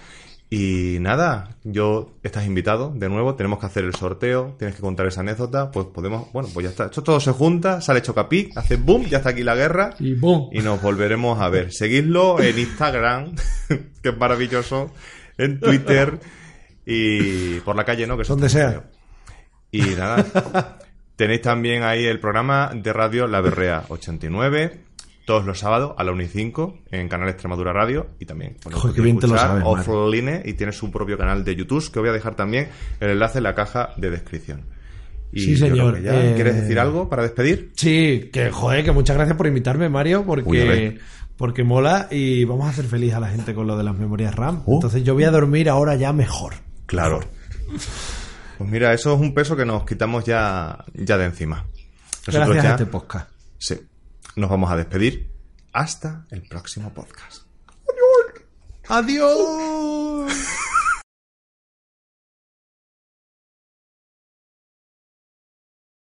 Y nada, yo estás invitado de nuevo, tenemos que hacer el sorteo, tienes que contar esa anécdota, pues podemos, bueno, pues ya está, esto todo se junta, sale Chocapic, hace boom, ya está aquí la guerra Y ¡boom! y nos volveremos a ver. Seguidlo en Instagram, que es maravilloso, en Twitter y por la calle, ¿no? Que Donde sea. Y nada, tenéis también ahí el programa de radio La Berrea 89, todos los sábados a la 1 y 5 en Canal Extremadura Radio y también bueno, Joder, bien te lo sabes, offline y tiene su propio canal de YouTube que voy a dejar también el enlace en la caja de descripción. Y Sí, señor, que ya- eh, ¿Quieres decir algo para despedir? Sí, que joder, que muchas gracias por invitarme, Mario, porque, porque mola y vamos a hacer feliz a la gente con lo de las memorias RAM. Oh. Entonces yo voy a dormir ahora ya mejor. Claro. Pues mira, eso es un peso que nos quitamos ya, ya de encima. Nosotros Gracias ya, a este podcast. sí, nos vamos a despedir hasta el próximo podcast. ¡Adiós!